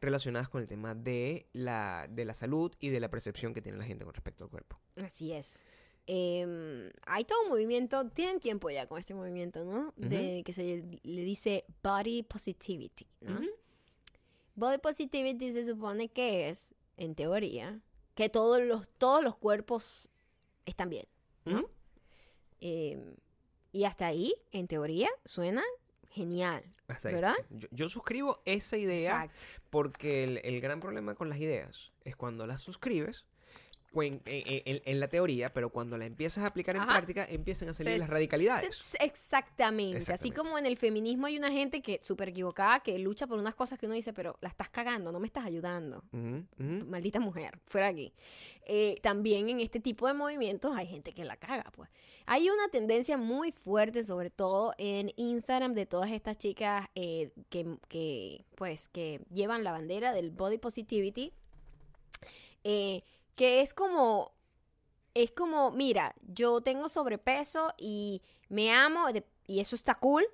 relacionadas con el tema de la, de la salud y de la percepción que tiene la gente con respecto al cuerpo. Así es. Em, hay todo un movimiento, tienen tiempo ya con este movimiento, ¿no? De que se le dice body positivity, ¿no? Body positivity se supone que es, en teoría, que todos los, todos los cuerpos están bien. ¿no? Em, y hasta ahí, en teoría, suena genial. ¿Verdad? Yo, yo suscribo esa idea Exacto. porque el, el gran problema con las ideas es cuando las suscribes en, en- en la teoría, pero cuando la empiezas a aplicar en Ajá. práctica empiezan a salir Se- las radicalidades. Se- Exactamente. Así Exactamente. como en el feminismo hay una gente que súper equivocada, que lucha por unas cosas que uno dice, pero la estás cagando, no me estás ayudando. Ujú, ujú. Maldita mujer, fuera aquí. Eh, también en este tipo de movimientos hay gente que la caga, pues. Hay una tendencia muy fuerte, sobre todo en Instagram, de todas estas chicas eh, que, que, pues, que llevan la bandera del body positivity, eh, que es como, es como, mira, yo tengo sobrepeso y me amo y eso está cool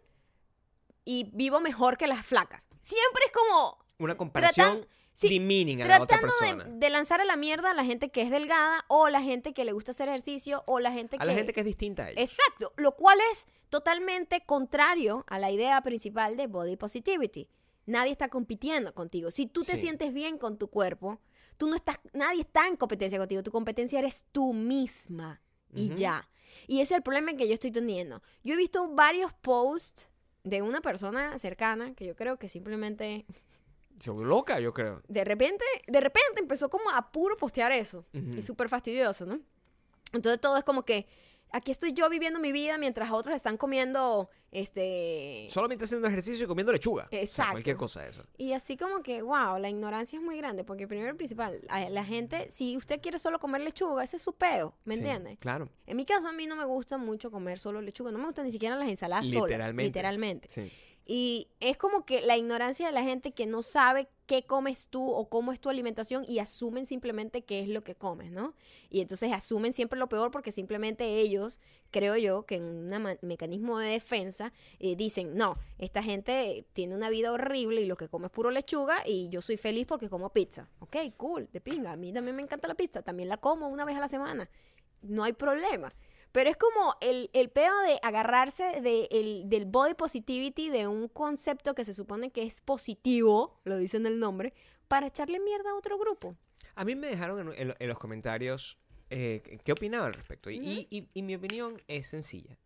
y vivo mejor que las flacas. Siempre es como Una comparación sí, demeaning a la otra persona. de, de lanzar a la mierda a la gente que es delgada o la gente que le gusta hacer ejercicio o la gente a que... la gente que es distinta a ella. Exacto, lo cual es totalmente contrario a la idea principal de body positivity. Nadie está compitiendo contigo. Si tú te Sí. sientes bien con tu cuerpo, tú no estás, nadie está en competencia contigo. Tu competencia eres tú misma y ya. Y ese es el problema que yo estoy teniendo. Yo he visto varios posts de una persona cercana que yo creo que simplemente Soy loca, yo creo. de repente, de repente empezó como a puro postear eso. Ujú. Y súper fastidioso, ¿no? Entonces todo es como que aquí estoy yo viviendo mi vida mientras otros están comiendo, este... Solamente haciendo ejercicio y comiendo lechuga. O sea, Exacto. cualquier cosa de eso. Y así como que, wow, la ignorancia es muy grande, porque primero y principal, la gente, si usted quiere solo comer lechuga, ese es su peo, ¿me Sí, entiende? Claro. En mi caso, a mí no me gusta mucho comer solo lechuga, no me gustan ni siquiera las ensaladas solas, Literalmente. literalmente. Sí. Y es como que la ignorancia de la gente que no sabe qué comes tú o cómo es tu alimentación y asumen simplemente qué es lo que comes, ¿no? Y entonces asumen siempre lo peor porque simplemente ellos, creo yo, que en un mecanismo de defensa, eh, dicen, no, esta gente tiene una vida horrible y lo que come es puro lechuga y yo soy feliz porque como pizza. Ok, cool, de pinga. A mí también me encanta la pizza, también la como una vez a la semana. No hay problema. Pero es como el, el pedo de agarrarse de el- del body positivity, de un concepto que se supone que es positivo, lo dice en el nombre, para echarle mierda a otro grupo. A mí me dejaron en, en- en los comentarios eh, qué opinaba al respecto. Y, y- y- y mi opinión es sencilla.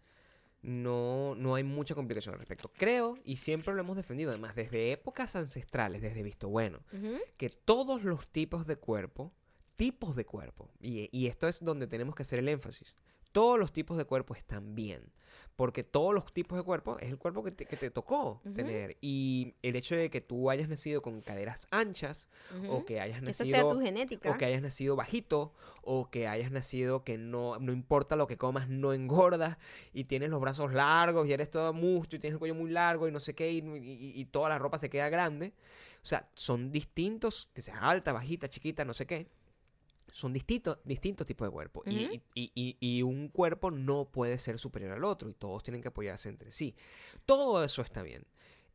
No, no hay mucha complicación al respecto. Creo, y siempre lo hemos defendido, además, desde épocas ancestrales, desde Visto Bueno, que todos los tipos de cuerpo, tipos de cuerpo, y, y esto es donde tenemos que hacer el énfasis, todos los tipos de cuerpo están bien, porque todos los tipos de cuerpo es el cuerpo que te, que te tocó tener, y el hecho de que tú hayas nacido con caderas anchas, o que hayas nacido... sea tu genética. O que hayas nacido bajito, o que hayas nacido que no, no importa lo que comas, no engordas, y tienes los brazos largos, y eres todo mucho, y tienes el cuello muy largo, y no sé qué, y, y- y toda la ropa se queda grande. O sea, son distintos, que seas alta, bajita, chiquita, no sé qué. Son distintos, distintos tipos de cuerpo. Y- Ujú. y, y- y un cuerpo no puede ser superior al otro, y todos tienen que apoyarse entre sí. Todo eso está bien.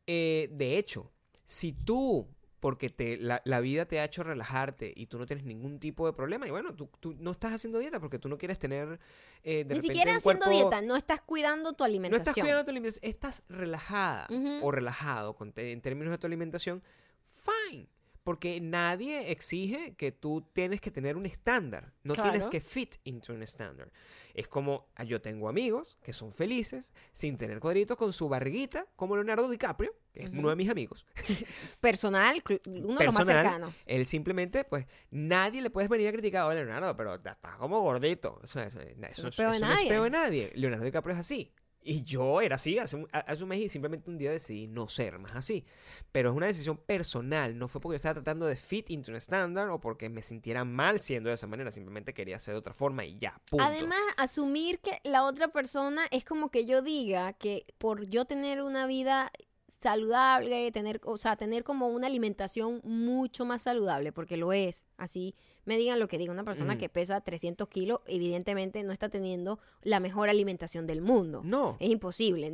Eh, de hecho, si tú, porque te, la, la vida te ha hecho relajarte y tú no tienes ningún tipo de problema, y bueno, tú, tú no estás haciendo dieta porque tú no quieres tener... eh, de Ni siquiera haciendo cuerpo- dieta, no estás cuidando tu No alimentación. estás cuidando tu alimentación, estás relajada Ujú. o relajado con en términos de tu alimentación, fine. Porque nadie exige que tú tienes que tener un estándar. No tienes que fit into un estándar. Es como ah, yo tengo amigos que son felices sin tener cuadritos con su barriguita, como Leonardo DiCaprio, que es uno de mis amigos. Personal, uno de los más Personal, cercanos. Él simplemente, pues, nadie le puedes venir a criticar, oye, Leonardo, pero estás como gordito. Eso, eso- eso- no eso no es nadie. peo de nadie. Leonardo DiCaprio es así. Y yo era así hace un, mes y simplemente un día decidí no ser más así. Pero es una decisión personal, no fue porque yo estaba tratando de fit into un estándar o porque me sintiera mal siendo de esa manera, simplemente quería ser de otra forma y ya, punto. Además, asumir que la otra persona es como que yo diga que por yo tener una vida saludable, tener, o sea, tener como una alimentación mucho más saludable, porque lo es, así me digan lo que diga una persona Ujú. que pesa 300 kilos, evidentemente no está teniendo la mejor alimentación del mundo. no. Es imposible.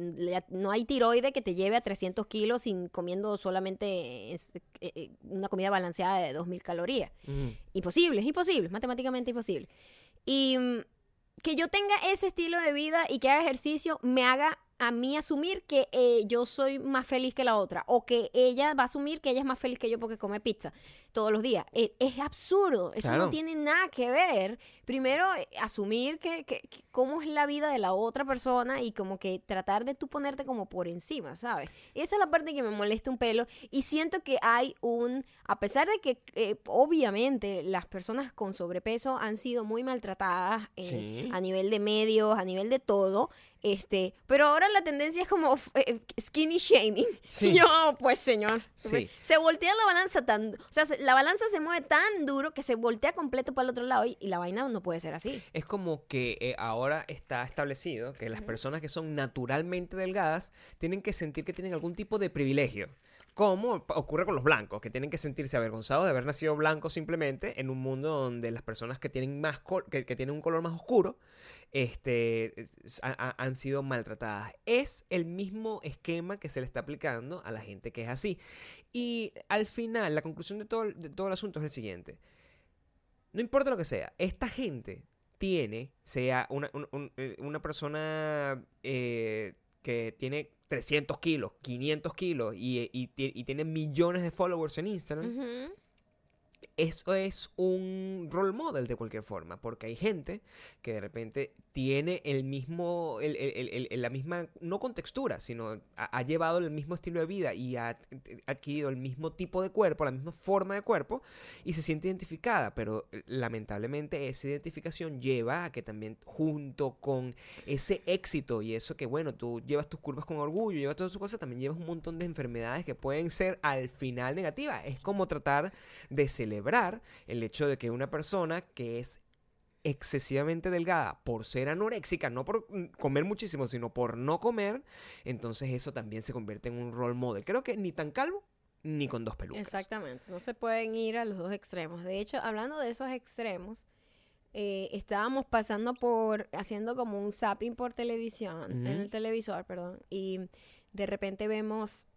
No hay tiroide que te lleve a 300 kilos sin comiendo solamente eh, eh, una comida balanceada de 2.000 calorías. Ujú. Imposible, es imposible, matemáticamente imposible. Y mm, que yo tenga ese estilo de vida y que haga ejercicio me haga a mí asumir que eh, yo soy más feliz que la otra o que ella va a asumir que ella es más feliz que yo porque come pizza todos los días. Eh, es absurdo, eso Claro. no tiene nada que ver. Primero, eh, asumir que, que- que cómo es la vida de la otra persona y como que tratar de tú ponerte como por encima, ¿sabes? Esa es la parte que me molesta un pelo y siento que hay un, a pesar de que eh, obviamente las personas con sobrepeso han sido muy maltratadas Sí. a nivel de medios, a nivel de todo, este, pero ahora la tendencia es como f- eh, skinny shaming. Sí. Yo, pues señor, Sí. se voltea la balanza tan, o sea, se- la balanza se mueve tan duro que se voltea completo para el otro lado y, y la vaina no puede ser así. Es como que eh, ahora está establecido que las personas que son naturalmente delgadas tienen que sentir que tienen algún tipo de privilegio. Como ocurre con los blancos, que tienen que sentirse avergonzados de haber nacido blancos simplemente en un mundo donde las personas que tienen más que, tienen un color más oscuro este, es- ha- ha- han sido maltratadas. Es el mismo esquema que se le está aplicando a la gente que es así. Y al final, la conclusión de todo, el- asunto es el siguiente. No importa lo que sea, esta gente tiene, sea una, un- un- eh, persona eh, que tiene 300 kilos, 500 kilos y, y y tiene millones de followers en Instagram, eso es un role model de cualquier forma, porque hay gente que de repente tiene el mismo, la misma, no con textura, sino ha, ha llevado el mismo estilo de vida y ha adquirido el mismo tipo de cuerpo, la misma forma de cuerpo y se siente identificada, pero eh, lamentablemente esa identificación lleva a que también junto con ese éxito y eso que bueno, tú llevas tus curvas con orgullo, llevas todas sus cosas, también llevas un montón de enfermedades que pueden ser al final negativas. Es como tratar de celebrar el hecho de que una persona que es excesivamente delgada por ser anoréxica, no por mm, comer muchísimo, sino por no comer, entonces eso también se convierte en un role model. Creo que ni tan calvo ni con dos pelucas. Exactamente, no se pueden ir a los dos extremos. De hecho, hablando de esos extremos, eh, estábamos pasando por, haciendo como un zapping por televisión, en el televisor, perdón, y de repente vemos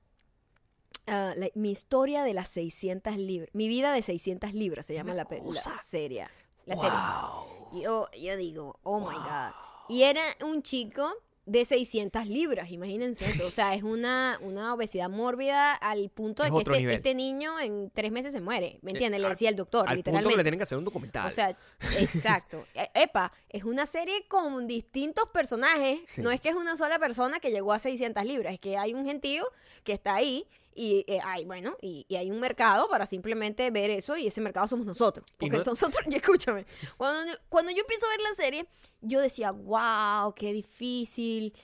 ah, la- mi historia de las 600 libras, mi vida de 600 libras se llama la, la serie. La serie. Wow. Yo, yo digo, oh my God. Y era un chico de 600 libras, imagínense eso. O sea, es una, una obesidad mórbida al punto de Es que otro este, este niño en tres meses se muere. ¿Me Eh, entiendes? Le al- decía el doctor, Al punto que le literalmente. tienen que hacer un documental. O sea, exacto. E- Epa, es una serie con distintos personajes. Sí. No es que es una sola persona que llegó a 600 libras, es que hay un gentío que está ahí y eh, hay, bueno, y, y hay un mercado para simplemente ver eso y ese mercado somos nosotros. Porque no- nosotros, y escúchame, cuando, cuando yo empiezo a ver la serie, yo decía, wow, qué difícil,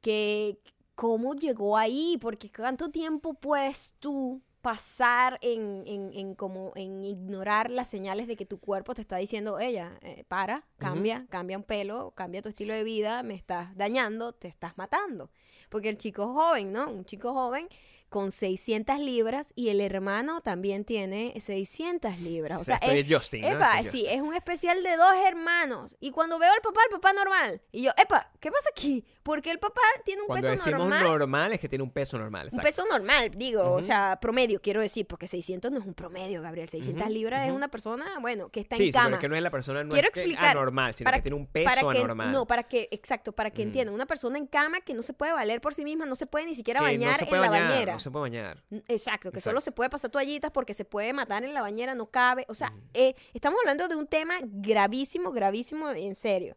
que cómo llegó ahí, porque cuánto tiempo puedes tú pasar en, en, en como en ignorar las señales de que tu cuerpo te está diciendo, ella, eh, para, cambia, cambia un pelo, cambia tu estilo de vida, me estás dañando, te estás matando. Porque el chico joven, ¿no? Un chico joven con 600 libras y el hermano también tiene 600 libras. O sea, estoy es, Justin, ¿no? Epa, Ese sí, Justin. es un especial de dos hermanos. Y cuando veo al papá, el papá normal. Y yo, epa, ¿qué pasa aquí? Porque el papá tiene un Cuando peso decimos normal. normal es que tiene un peso normal. Un peso normal, digo, o sea, promedio, quiero decir, porque 600 no es un promedio, Gabriel. 600 Ujú, libras es una persona, bueno, que está sí, en sí, pero cama. es que no es la persona no Quiero es explicar, anormal, sino para que tiene un peso para que, anormal. No, para que, exacto, para que Mm. entiendan. Una persona en cama que no se puede valer por sí misma, no se puede ni siquiera Que bañar no en la bañera. No se puede bañar. Exacto, que Exacto. solo se puede pasar toallitas porque se puede matar en la bañera, no cabe. O sea, eh, estamos hablando de un tema gravísimo, gravísimo, en serio.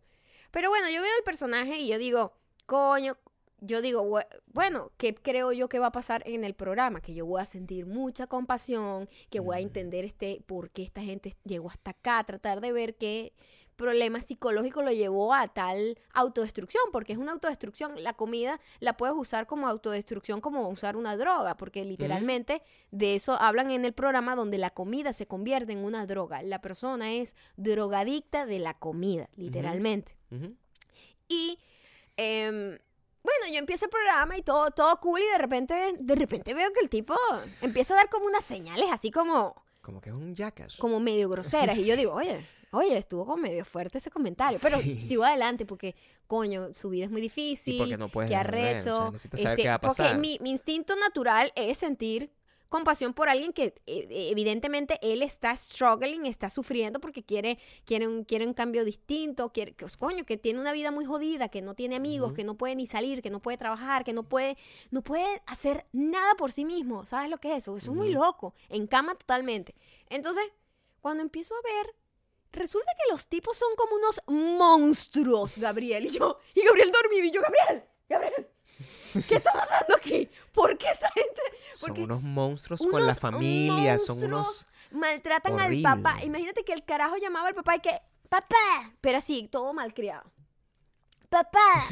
Pero bueno, yo veo el personaje y yo digo, coño, yo digo, "Bue- bueno, ¿qué creo yo que va a pasar en el programa? Que yo voy a sentir mucha compasión, que voy a entender este por qué esta gente llegó hasta acá, tratar de ver qué problema psicológico lo llevó a tal autodestrucción, porque es una autodestrucción. La comida la puedes usar como autodestrucción, como usar una droga, porque literalmente de eso hablan en el programa donde la comida se convierte en una droga. La persona es drogadicta de la comida, literalmente. Y em, bueno, yo empiezo el programa y todo, todo cool y de repente, de repente veo que el tipo empieza a dar como unas señales así como, Como que es un jackass. como medio groseras. Y yo digo, oye, oye, estuvo como medio fuerte ese comentario. Pero Sí. sigo adelante porque, coño, su vida es muy difícil. porque no puedes qué entender, o sea, arrecho. saber qué va a Porque mi, mi instinto natural es sentir compasión por alguien que eh, evidentemente él está struggling, está sufriendo porque quiere, quiere, un, quiere un cambio distinto, quiere, que, pues, coño, que tiene una vida muy jodida, que no tiene amigos, que no puede ni salir, que no puede trabajar, que no puede, no puede hacer nada por sí mismo. ¿Sabes lo que es eso? Eso es muy loco, en cama totalmente. Entonces, cuando empiezo a ver, resulta que los tipos son como unos monstruos, Gabriel. Y yo, y Gabriel dormido, y yo, Gabriel, Gabriel, ¿qué está pasando aquí? ¿Por qué esta gente? Son porque unos monstruos con la unos familia, son unos... maltratan horrible. al papá. Imagínate que el carajo llamaba al papá y que, papá, pero así, todo malcriado. Papá.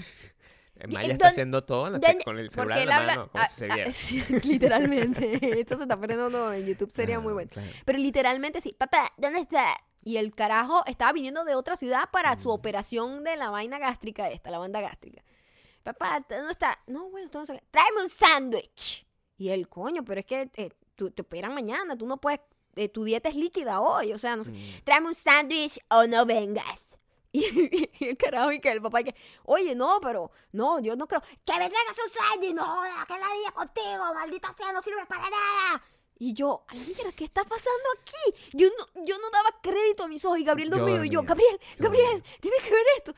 Maya ¿dónde- está haciendo todo la te- ¿Dónde- con el celular en la habla- mano, como ah, si se viera. sí, literalmente. Esto se está perdiendo en YouTube, sería Ah, muy bueno. claro. Pero literalmente sí, papá, ¿dónde está? Y el carajo estaba viniendo de otra ciudad para su operación de la vaina gástrica esta, la banda gástrica. Papá, ¿dónde está? No, bueno, no sé. Tráeme un sándwich. Y el coño, pero es que eh, tú, te operan mañana, tú no puedes, eh, tu dieta es líquida hoy, o sea, no sé. Mm. Tráeme un sándwich o no vengas. Y, y el carajo y que el papá y que, oye, no, pero, no, yo no creo, que me traigas un sándwich, no jodas, que la día contigo, maldita sea, no sirve para nada. Y yo, a la mierda, ¿qué está pasando aquí? Yo no, yo no daba crédito a mis ojos y Gabriel dormido y yo, Gabriel, Gabriel, tienes que ver esto.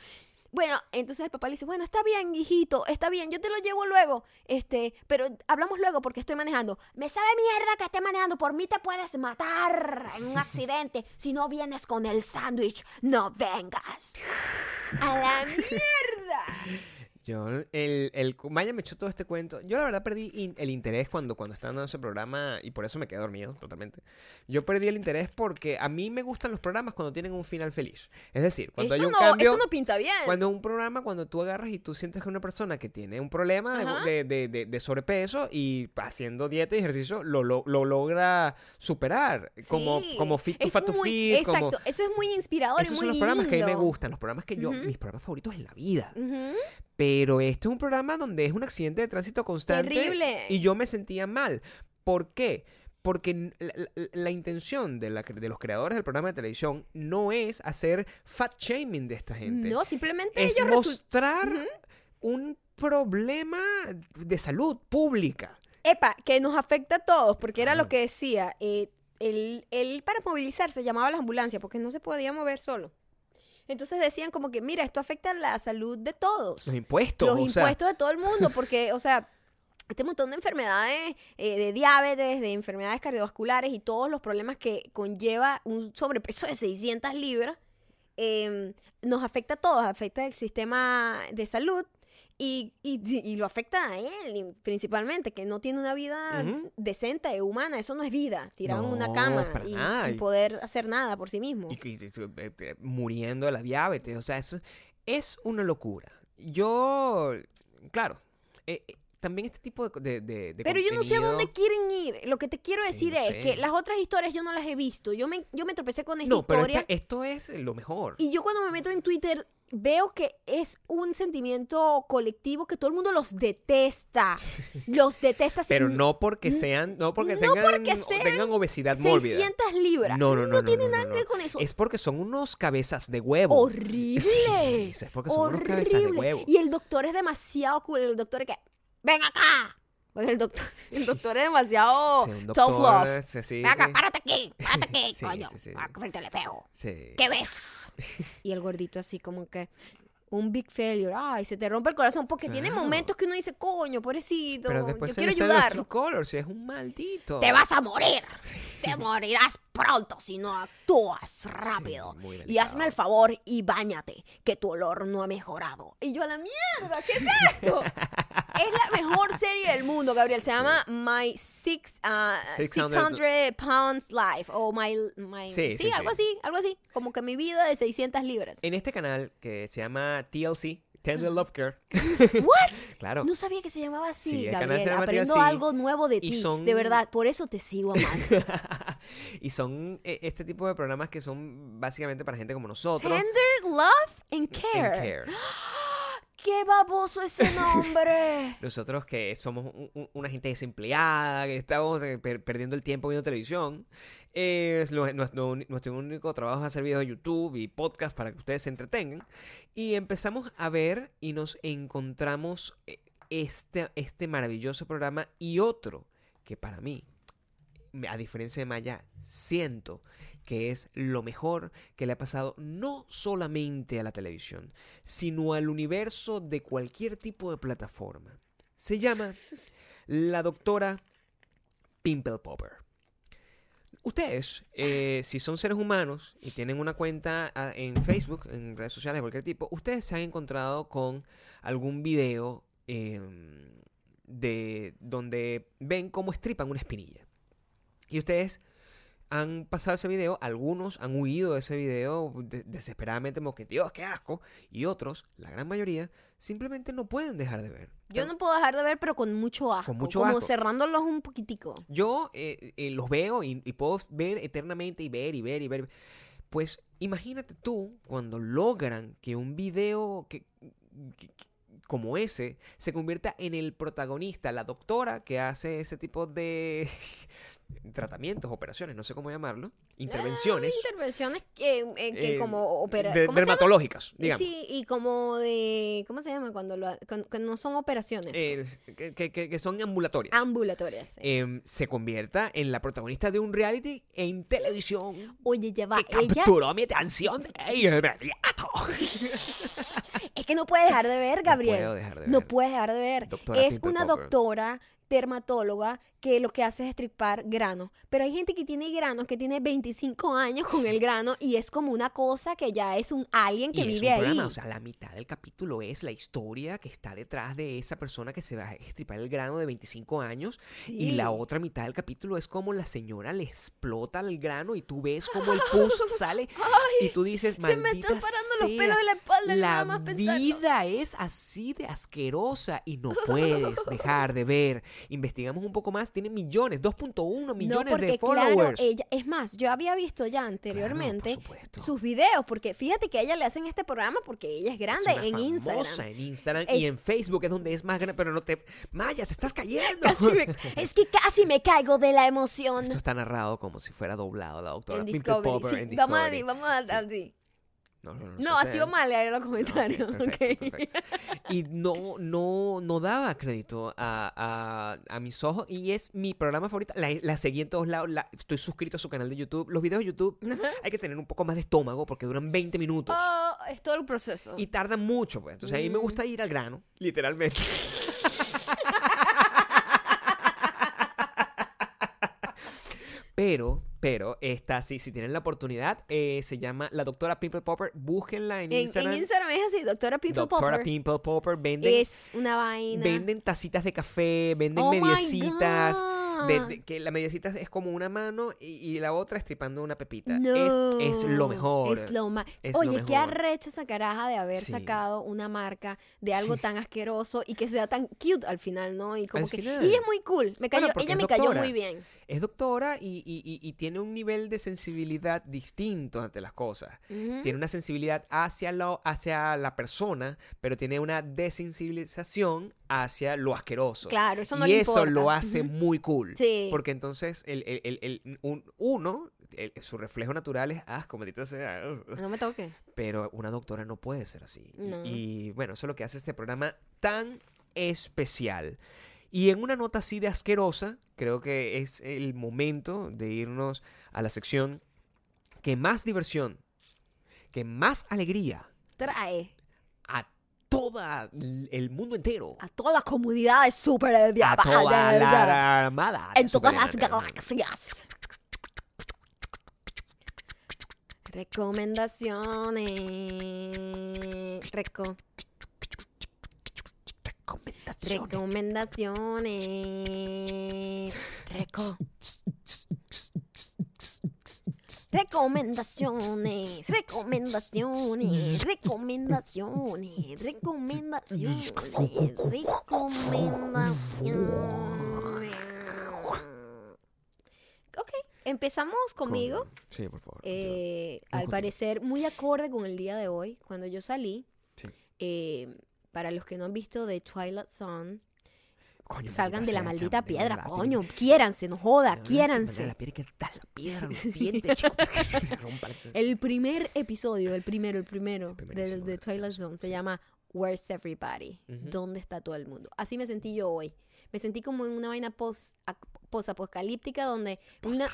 Bueno, entonces el papá le dice, bueno, está bien, hijito, está bien, yo te lo llevo luego, este, pero hablamos luego porque estoy manejando. Me sabe mierda que esté manejando, por mí te puedes matar en un accidente. Si no vienes con el sándwich, no vengas. A la mierda. Yo, el, el, Maya me echó todo este cuento. Yo la verdad perdí in- el interés cuando, cuando estaba dando ese programa y por eso me quedé dormido totalmente. Yo perdí el interés porque a mí me gustan los programas cuando tienen un final feliz. Es decir, cuando Esto hay un no, cambio... esto no pinta bien. Cuando un programa, cuando tú agarras y tú sientes que una persona que tiene un problema de, de- de- de sobrepeso y haciendo dieta y ejercicio lo, lo, lo logra superar. Como, Sí, como Fit to Fat muy- Fit. como- Exacto, eso es muy inspirador y Esos muy son los programas que a mí me lindo. gustan, los programas que yo, Ujú. mis programas favoritos en la vida. Ujú. Pero este es un programa donde es un accidente de tránsito constante. Terrible. Y yo me sentía mal. ¿Por qué? Porque la, la- la intención de, la de los creadores del programa de televisión no es hacer fat shaming de esta gente. No, simplemente es ellos mostrar Ujú. un problema de salud pública. Epa, que nos afecta a todos, porque era lo que decía. eh, él, él para movilizarse llamaba a las ambulancias porque no se podía mover solo. Entonces decían como que, mira, esto afecta la salud de todos. Los impuestos. Los o sea, impuestos de todo el mundo, porque, o sea, este montón de enfermedades, eh, de diabetes, de enfermedades cardiovasculares y todos los problemas que conlleva un sobrepeso de 600 libras, eh, nos afecta a todos, afecta el sistema de salud y, y- y lo afecta a él principalmente, que no tiene una vida Ujú. decente, humana, eso no es vida, tirado en una cama y nada. sin poder hacer nada por sí mismo. y eh, eh, muriendo de la diabetes. O sea, eso es una locura. Yo, claro, eh, eh, también este tipo de, de, de- de Pero yo no sé a dónde quieren ir. Lo que te quiero Sí, decir no es sé. que las otras historias yo no las he visto. Yo me, yo me tropecé con esta No, pero historia este- esto es lo mejor. y yo cuando me meto en Twitter veo que es un sentimiento colectivo que todo el mundo los detesta. Los detesta. Pero no porque sean, no porque no tengan, porque sean tengan obesidad mórbida. 600 libras. No, no, no, no, tiene no, nada no, que ver no. con eso. Es porque son unos cabezas de huevo. horrible. Sí, es porque son unos cabezas de horrible. huevo. Y el doctor es demasiado cool. El doctor es que, ven acá. Porque el doctor, el doctor es demasiado Sí, un tough doctor, love. sí, sí, Ven acá, sí. párate aquí, párate aquí, Sí, coño. Frente al espejo. Sí. ¿Qué ves? Y el gordito así como que un big failure. Ay, se te rompe el corazón porque tiene momentos que uno dice, coño, pobrecito, Pero después yo quiero ayudarlo. colors, es un maldito. Te vas a morir. Te morirás pronto si no actúas rápido. y hazme el favor y bañate, que tu olor no ha mejorado. Y yo a la mierda, ¿qué es esto? es la mejor serie del mundo, Gabriel. Se llama My Six, ah, 600 600 Pounds Life. O My... my Sí, algo sí. así, algo así. Como que mi vida de 600 libras. En este canal que se llama TLC, Tender Love Care, ¿What? claro. No sabía que se llamaba así, Sí, Gabriel. llama Aprendo algo nuevo de ti. son- De verdad, por eso te sigo amando. y son eh, este tipo de programas que son básicamente para gente como nosotros. Tender Love and en Care. care. ¡Qué baboso ese nombre! Nosotros que somos un- un- una gente desempleada, que estamos eh, per- perdiendo el tiempo viendo televisión. eh, nuestro, nuestro único trabajo es hacer videos de YouTube y podcast para que ustedes se entretengan. Y empezamos a ver y nos encontramos eh, este, este maravilloso programa y otro que para mí, a diferencia de Maya, siento que es lo mejor que le ha pasado no solamente a la televisión, sino al universo de cualquier tipo de plataforma. Se llama La Doctora Pimple Popper. Ustedes, eh, si son seres humanos y tienen una cuenta ah, en Facebook, en redes sociales de cualquier tipo, ustedes se han encontrado con algún video em, de donde ven cómo estripan una espinilla. Y ustedes han pasado ese video, algunos han huido de ese video de- desesperadamente como que Dios, qué asco, y otros, la gran mayoría, simplemente no pueden dejar de ver. Yo no puedo dejar de ver, pero con mucho asco. Con mucho como asco. cerrándolos un poquitico. Yo eh, eh, los veo y, y puedo ver eternamente y ver y ver y ver. Pues imagínate tú cuando logran que un video que, que- como ese se convierta en el protagonista, la doctora que hace ese tipo de tratamientos, operaciones, no sé cómo llamarlo, intervenciones Ah, intervenciones que, eh, que eh, como opera de- dermatológicas, digamos. Sí, y como de ¿cómo se llama cuando lo con- que no son operaciones? Eh, que, que- que- que son ambulatorias. ambulatorias. sí. Em, se convierta en la protagonista de un reality en televisión. Oye, ya va, que ella capturó mi atención inmediato. es que no puede dejar de ver, Gabriel. puedo dejar de No ver. puede dejar de ver. Doctora es una Popper. doctora dermatóloga que lo que hace es estripar granos. Pero hay gente que tiene granos, que tiene 25 años con el grano y es como una cosa que ya es un alien que Y es vive un ahí. programa, o sea, la mitad del capítulo es la historia que está detrás de esa persona que se va a estripar el grano de 25 años. Y la otra mitad del capítulo es como la señora le explota el grano y tú ves como el pus sale y tú dices, Se me están parando los sea, pelos de la espalda La más pensarlo". vida es así de asquerosa y no puedes dejar de ver. Investigamos un poco más, tiene millones, 2.1 millones no, porque de followers. claro, ella, es más, yo había visto ya anteriormente sus videos, porque fíjate que a ella le hacen este programa porque ella es grande Es una en famosa Instagram. en Instagram Es- y en Facebook es donde es más grande, pero no te... Maya, te estás cayendo. Me- es que casi me caigo de la emoción. Esto está narrado como si fuera doblado la doctora En Discovery. Popper sí, en vamos a, vamos a, Sí. No, no, no, No, ha sido mal leer los comentarios. perfecto, ok. perfecto. Y no, no, no daba crédito a, a- a mis ojos. Y es mi programa favorito. La, la seguí en todos lados. la- estoy suscrito a su canal de YouTube. Los videos de YouTube hay que tener un poco más de estómago porque duran 20 minutos. Oh, es todo el proceso. Y tardan mucho, pues. Entonces a mí me Mm. gusta ir al grano, literalmente. Pero, pero, esta sí, si tienen la oportunidad, eh, se llama la doctora Pimple Popper. Búsquenla en, en, Instagram. en Instagram es así, doctora People doctora Popper. Pimple Popper. Venden, Es una vaina. venden tacitas de café, venden Oh mediecitas. God. De- que la mediecita es como una mano y, y la otra estripando una pepita. No, Es, es lo mejor. Es lo más. Oye, qué arrecho esa caraja de haber Sí. sacado una marca de algo tan asqueroso y que sea tan cute al final, ¿no? Y como Al que. final. Y es muy cool. Me cayó, ella me cayó muy bien. Es doctora y, y- y- y tiene un nivel de sensibilidad distinto ante las cosas. Tiene una sensibilidad hacia, lo, hacia la persona, pero tiene una desensibilización hacia lo asqueroso. Claro, eso no y le eso importa. lo hace muy cool. Sí. Porque entonces el, el- el- el- un- uno, su reflejo natural es asco, maldita sea. No me toque. Pero una doctora no puede ser así. Y- No. Y, bueno, eso es lo que hace este programa tan especial. Y en una nota así de asquerosa, creo que es el momento de irnos a la sección que más diversión, que más alegría Trae toda el mundo entero. a todas las comunidades super A toda la armada. en todas las galaxias. Recomendaciones. Reco. Recomendaciones. Reco. Recomendaciones, recomendaciones, recomendaciones, recomendaciones, recomendaciones. Ok, empezamos conmigo. Sí, por favor. Eh, al contigo. parecer, muy acorde con el día de hoy, cuando yo salí. Sí. eh, para los que no han visto The Twilight Zone, Coño, salgan de la maldita piedra, chamo, coño, quiéranse, no joda, de verdad, quiéranse. La piedra que da la piedra, los dientes, chico, para que se rompa la- El primer episodio, el primero, el primero El de el Twilight Zone se llama Where's Everybody? ¿Dónde está todo el mundo? Así me sentí yo hoy. Me sentí como en una vaina post posapocalíptica donde una,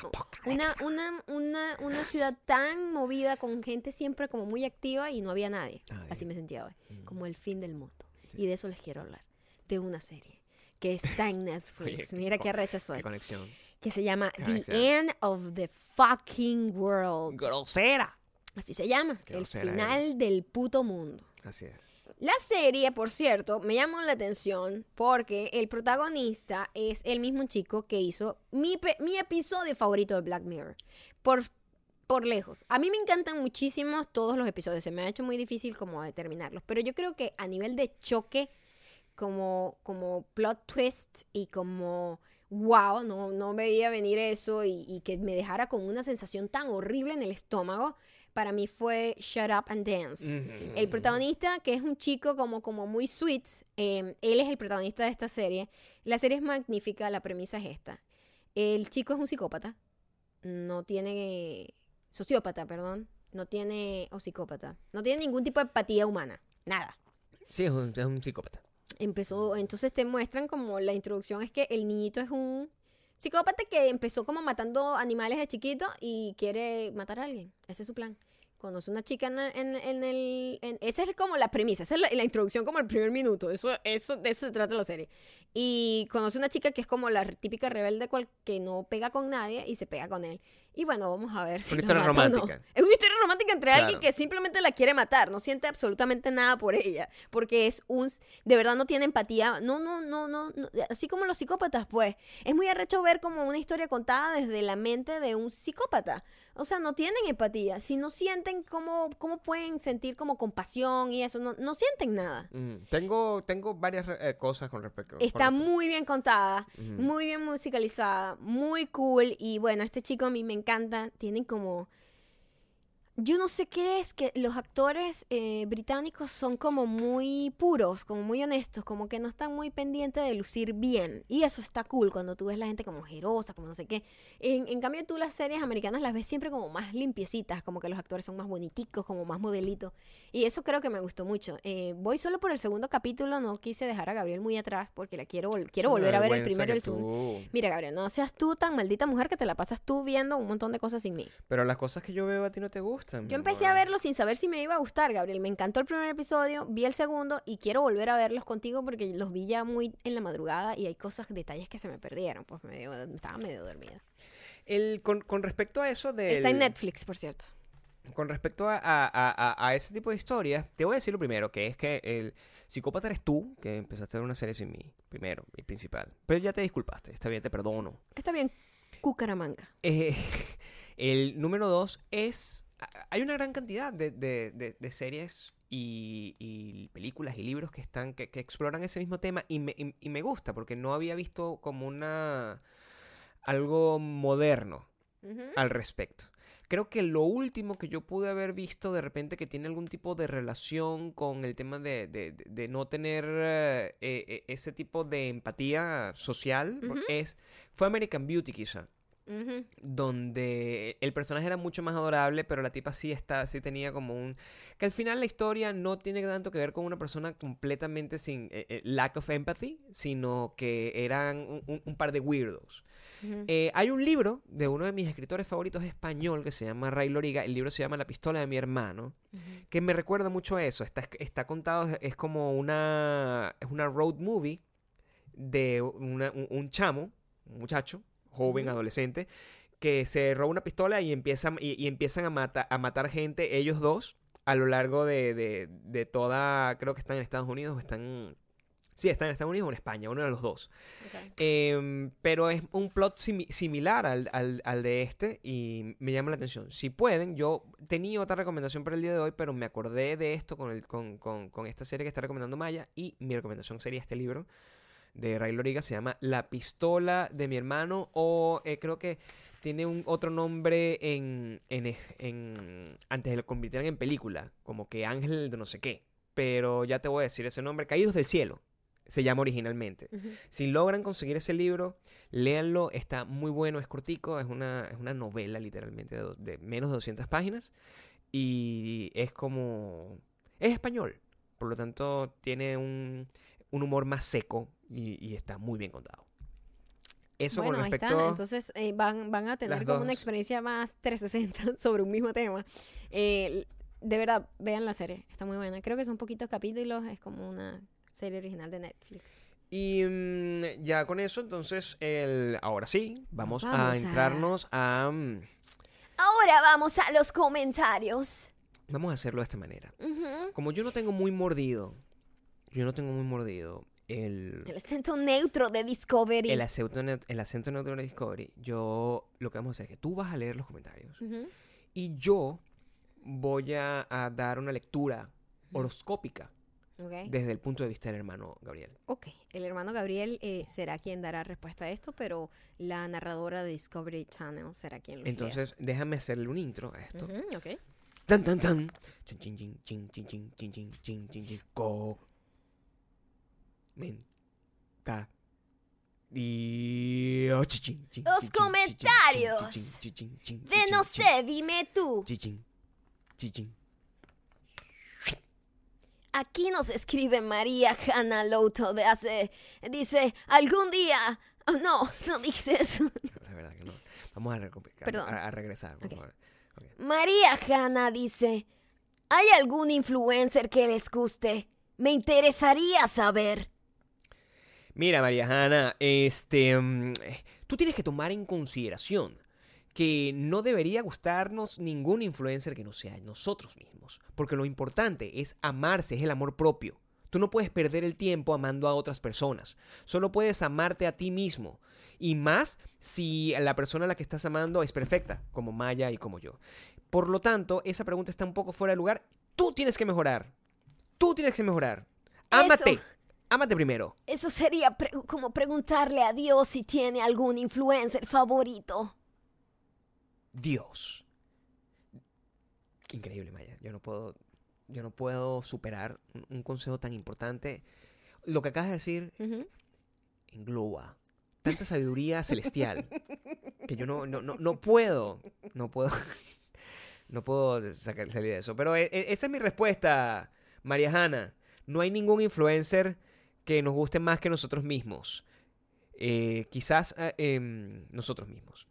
una, una, una, una ciudad tan movida con gente siempre como muy activa y no había nadie. Así me sentía hoy. Mm. Como el fin del mundo. Sí. Y de eso les quiero hablar. De una serie que está en Netflix. Oye, Mira qué qué recha soy. Qué conexión. Que se llama Qué The conexión. End of the Fucking World. Grosera. Así se llama. Qué el final eres. del puto mundo. Así es. La serie, por cierto, me llamó la atención porque el protagonista es el mismo chico que hizo mi, mi episodio favorito de Black Mirror. Por, por lejos. A mí me encantan muchísimo todos los episodios. Se me ha hecho muy difícil como determinarlos. Pero yo creo que a nivel de choque, como, como plot twist y como wow, no, no veía venir eso y, y que me dejara con una sensación tan horrible en el estómago, para mí fue Shut Up and Dance. El protagonista, que es un chico como, como muy sweet, eh, él es el protagonista de esta serie. La serie es magnífica, la premisa es esta. El chico es un psicópata, no tiene... sociópata, perdón. No tiene... o psicópata. No tiene ningún tipo de empatía humana. Nada. Sí, es un, es un psicópata. Empezó, entonces te muestran como la introducción es que el niñito es un psicópata que empezó como matando animales de chiquito y quiere matar a alguien. Ese es su plan. Conoce una chica en, en- en el... en- esa es como la premisa, esa es la, la introducción como el primer minuto. Eso, eso, de eso se trata la serie. Y conoce una chica que es como la típica rebelde cual, que no pega con nadie y se pega con él. Y bueno, vamos a ver si Una historia mata o no. romántica. Es una historia romántica entre Claro. alguien que simplemente la quiere matar, no siente absolutamente nada por ella, porque es un de verdad no tiene empatía, no no no no, no, así como los psicópatas, pues. Es muy arrecho ver como una historia contada desde la mente de un psicópata. O sea, no tienen empatía, si no sienten cómo cómo pueden sentir como compasión y eso, no, no sienten nada. Mm, Tengo, tengo varias eh, cosas con respecto. Está muy bien contada, muy bien musicalizada, muy cool. Y bueno, este chico a mí me encanta. Tienen como. Yo no sé qué es, que los actores eh, británicos son como muy puros, como muy honestos, como que no están muy pendientes de lucir bien. Y eso está cool cuando tú ves la gente como jerosa, como no sé qué. En, en cambio, tú las series americanas las ves siempre como más limpiecitas, como que los actores son más boniticos, como más modelitos. Y eso creo que me gustó mucho. Eh, voy solo por el segundo capítulo, no quise dejar a Gabriel muy atrás porque la quiero, vol- quiero una volver a ver el primero y el segundo. tú- Mira, Gabriel, no seas tú tan maldita mujer que te la pasas tú viendo un montón de cosas sin mí. Pero las cosas que yo veo a ti no te gustan. Mi Yo empecé amor. a verlo sin saber si me iba a gustar, Gabriel. Me encantó el primer episodio, vi el segundo y quiero volver a verlos contigo porque los vi ya muy en la madrugada y hay cosas, detalles que se me perdieron. Pues medio, estaba medio dormida. El, con, con respecto a eso de. Está en Netflix, por cierto. Con respecto a, a- a- ese tipo de historias, te voy a decir lo primero, que es que el psicópata eres tú, que empezaste a ver una serie sin mí, primero y principal. Pero ya te disculpaste, está bien, te perdono. Está bien, Cucaramanga. Eh, el número dos es, hay una gran cantidad de, de- de- de series y, y películas y libros que están, que, que exploran ese mismo tema y me, y- y me gusta porque no había visto como una, algo moderno al respecto. Creo que lo último que yo pude haber visto de repente que tiene algún tipo de relación con el tema de, de- de- de no tener eh, eh, ese tipo de empatía social es fue American Beauty quizá. Donde el personaje era mucho más adorable, pero la tipa sí está, sí tenía como un que al final la historia no tiene tanto que ver con una persona completamente sin eh, eh, lack of empathy, sino que eran un, par de weirdos. Eh, hay un libro de uno de mis escritores favoritos español que se llama Ray Loriga. El libro se llama La pistola de mi hermano, que me recuerda mucho a eso. Está, está contado, es como una, es una road movie de una- un, un chamo, un muchacho, joven, adolescente, que se roba una pistola y empiezan, y, y empiezan a, mata- a matar gente, ellos dos, a lo largo de, de- de toda, creo que están en Estados Unidos o están... Sí, están en Estados Unidos o en España, uno de los dos. Em, pero es un plot simi- similar al, al- al de este y me llama la atención. Si pueden, yo tenía otra recomendación para el día de hoy, pero me acordé de esto con, el, con, con- con esta serie que está recomendando Maya y mi recomendación sería este libro de Ray Loriga, se llama La pistola de mi hermano o eh, creo que tiene un otro nombre en, en, es- en- antes de lo convirtieran en película, como que Ángel de no sé qué, pero ya te voy a decir ese nombre, Caídos del Cielo. Se llama originalmente. Ujú. Si logran conseguir ese libro, léanlo, está muy bueno, es cortico, es una, es una novela literalmente de menos de 200 páginas y es como... es español, por lo tanto tiene un, un humor más seco y, y está muy bien contado. Eso bueno, con ahí respecto... está. Entonces eh, van, van a tener como una experiencia más 360 sobre un mismo tema. Eh, de verdad, vean la serie. Está muy buena. Creo que son poquitos capítulos. Es como una serie original de Netflix. Y mm, ya con eso, entonces, el, ahora sí, vamos, Vamos a entrarnos a... mm, Ahora vamos a los comentarios. Vamos a hacerlo de esta manera. Como yo no tengo muy mordido, yo no tengo muy mordido el, El acento neutro de Discovery. el, acento, el acento neutro de Discovery, yo lo que vamos a hacer es que tú vas a leer los comentarios y yo voy a, a dar una lectura horoscópica Ok. desde el punto de vista del hermano Gabriel. Ok, el hermano Gabriel eh, será quien dará respuesta a esto, pero la narradora de Discovery Channel será quien lo Entonces, déjame hacerle un intro a esto. Ujú, ok. Tan, tan, tan. Chin, chin, chin, chin, chin, chin, chin, chin, chin, chin. Menta. Y... oh, Los comentarios De no sé, dime tú. Aquí nos escribe María Hanna Louto de hace. Dice, algún día. oh, no, no dice eso. La verdad que no. Vamos a, Perdón. a, a regresar. por favor. María Hanna dice: ¿Hay algún influencer que les guste? Me interesaría saber. Mira, María Hanna, este, mm, tú tienes que tomar en consideración que no debería gustarnos ningún influencer que no sea nosotros mismos, porque lo importante es amarse, es el amor propio. Tú no puedes perder el tiempo amando a otras personas, solo puedes amarte a ti mismo. Y más si la persona a la que estás amando es perfecta, como Maya y como yo. Por lo tanto, esa pregunta está un poco fuera de lugar. Tú tienes que mejorar. Tú tienes que mejorar. Ámate. Eso. Ámate primero. Eso sería pre- como preguntarle a Dios si tiene algún influencer favorito. Dios. Qué increíble, Maya. Yo no puedo, yo no puedo superar un, un consejo tan importante. Lo que acabas de decir engloba tanta sabiduría celestial que yo no, no, no, no puedo, no puedo, no puedo sacar, salir de eso. Pero e- e- esa es mi respuesta, María Hanna. No hay ningún influencer que nos guste más que nosotros mismos. Eh, quizás eh, em, nosotros mismos.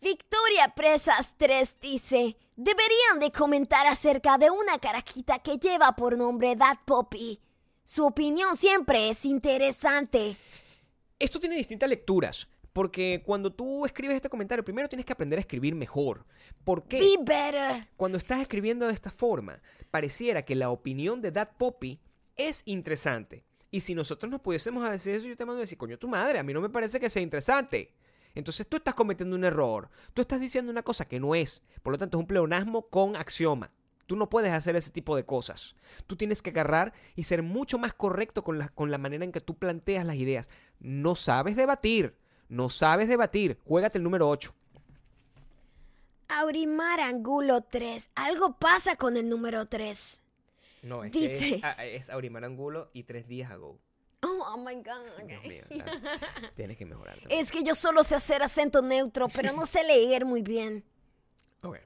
Victoria Presas 3 dice, deberían de comentar acerca de una carajita que lleva por nombre That Poppy. Su opinión siempre es interesante. Esto tiene distintas lecturas. Porque cuando tú escribes este comentario, primero tienes que aprender a escribir mejor. ¿Por qué? Be better. Cuando estás escribiendo de esta forma, pareciera que la opinión de That Poppy es interesante. Y si nosotros nos pudiésemos decir eso, yo te mando a decir, coño, tu madre, a mí no me parece que sea interesante. Entonces tú estás cometiendo un error. Tú estás diciendo una cosa que no es. Por lo tanto, es un pleonasmo con axioma. Tú no puedes hacer ese tipo de cosas. Tú tienes que agarrar y ser mucho más correcto con la, con la manera en que tú planteas las ideas. No sabes debatir. No sabes debatir. Juégate el número 8. Aurimar Angulo 3. Algo pasa con el número 3. No, es Dice- que es, a- es Aurimar Angulo y tres días ago. Oh, Oh my God. Dios mío, tienes que mejorar. también. Es que yo solo sé hacer acento neutro, pero no sé leer muy bien. Ok,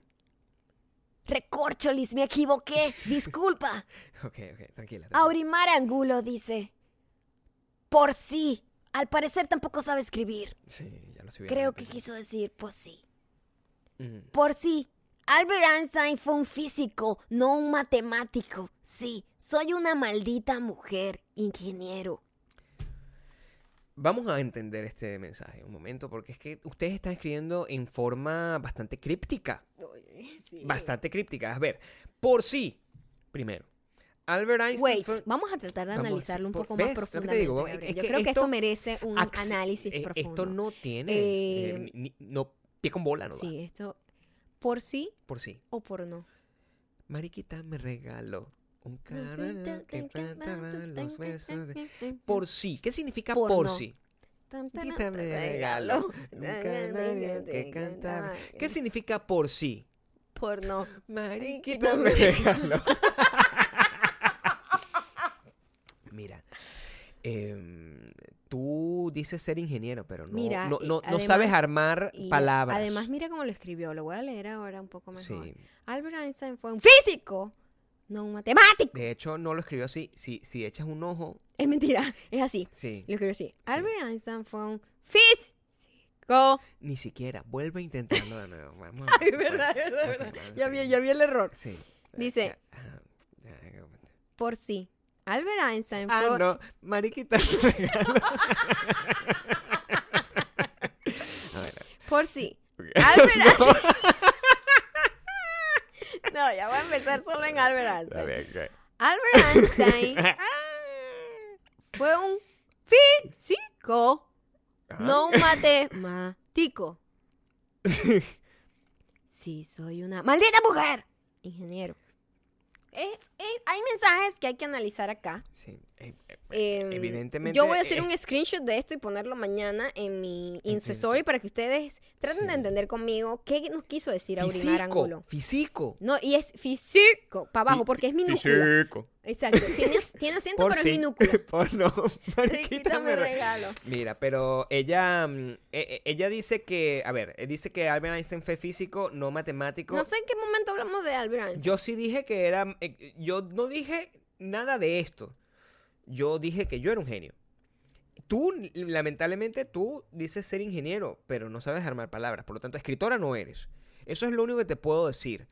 Recorcholis, me equivoqué. Disculpa. ok, ok, tranquila. tranquila. Aurimar Angulo dice: Por sí. Al parecer tampoco sabe escribir. Sí, ya lo viendo. Creo que quiso decir por sí. Por sí. Albert Einstein fue un físico, no un matemático. Sí, soy una maldita mujer, ingeniero. Vamos a entender este mensaje un momento, porque es que ustedes están escribiendo en forma bastante críptica. Bastante críptica. A ver, por sí, primero. Albert Einstein. Wait, fue- vamos a tratar de Vamos, analizarlo un por- poco más profundamente. digo, Yo creo que esto esto merece un análisis eh, profundo. Esto no tiene. Eh, eh, ni- no, pie con bola, no va. Sí, esto por sí Por sí. o por no. Mariquita me regaló un carnaval que cantaba los versos de- Por sí. ¿Qué significa Por por, no. sí? Mariquita me regalo. regaló un canario que cantaba. ¿Qué significa por sí? Por no. Mariquita me regaló. Mira, em, tú dices ser ingeniero, pero no, Mira, no, no, no además- sabes armar Y palabras. Además, mira cómo lo escribió. Lo voy a leer ahora un poco mejor. Sí. Albert Einstein fue un físico, no un matemático. De hecho, no lo escribió así. Si, si echas un ojo, Es mentira, es así. sí. Lo escribió así. Albert Einstein fue un físico. Ni siquiera. Vuelve a intentarlo de nuevo. Vamos a- Es verdad, verdad, Ok, es verdad. Ya vi, ya vi el error. Sí. Dice- ajá, ya, ya, Por sí. Albert Einstein Ah, fue. no. Mariquita Por sí. Albert Einstein. no, ya voy a empezar solo en Albert Einstein. bien, ok. Albert Einstein fue un físico, Ajá. no un matemático. Sí, soy una maldita mujer. Ingeniero. Es- hay mensajes que hay que analizar acá. Eh, eh, Em, Evidentemente, Yo voy a hacer eh, un screenshot de esto y ponerlo mañana en mi Story para que ustedes traten Sí. de entender conmigo qué nos quiso decir físico, Angulo. físico. No, y es físico, para abajo, porque es minúscula. Físico. Exacto. Tiene, tiene acento, Por pero sí. es minúscula. Por no. Quítame regalo. Mira, pero ella, mm, e- e- ella dice que, a ver, dice que Albert Einstein fue físico, no matemático. No sé en qué momento hablamos de Albert Einstein. Yo sí dije que era, yo no dije nada de esto. Yo dije que yo era un genio. Tú, lamentablemente, tú dices ser ingeniero, pero no sabes armar palabras. Por lo tanto, escritora no eres. Eso es lo único que te puedo decir.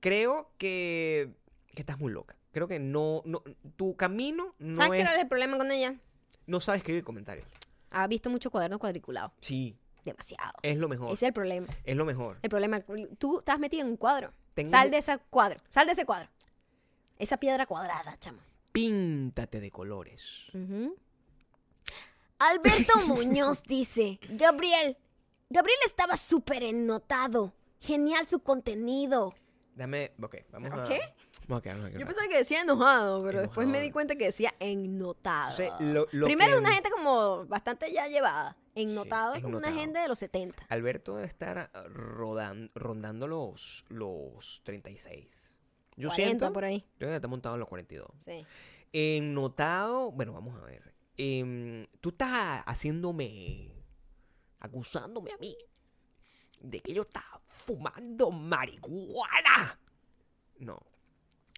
Creo que, que estás muy loca. Creo que no, no tu camino no ¿Sabes qué es, era el problema con ella? no sabe escribir comentarios. Ha visto mucho cuaderno cuadriculado. Sí, Demasiado. es lo mejor. Ese es el problema. Es lo mejor. El problema, tú estás metido en un cuadro. Tengo Sal de ese cuadro. Sal de ese cuadro. Esa piedra cuadrada, chamo. Píntate de colores. Alberto Muñoz dice, Gabriel, Gabriel estaba súper ennotado. Genial su contenido. Dame, ok, vamos a... Aquí un Yo pensaba que decía enojado, pero después me di cuenta que decía ennotado. Entonces, lo- lo Primero que- una gente como bastante ya llevada. Ennotado es como una gente de los 70. Alberto debe estar ah, rodan- rondando los, los 36. Yo 40 siento por ahí. yo creo que está montado en los 42. Sí. En notado, bueno, vamos a ver. Em, tú estás haciéndome, acusándome a mí de que yo estaba fumando marihuana. No.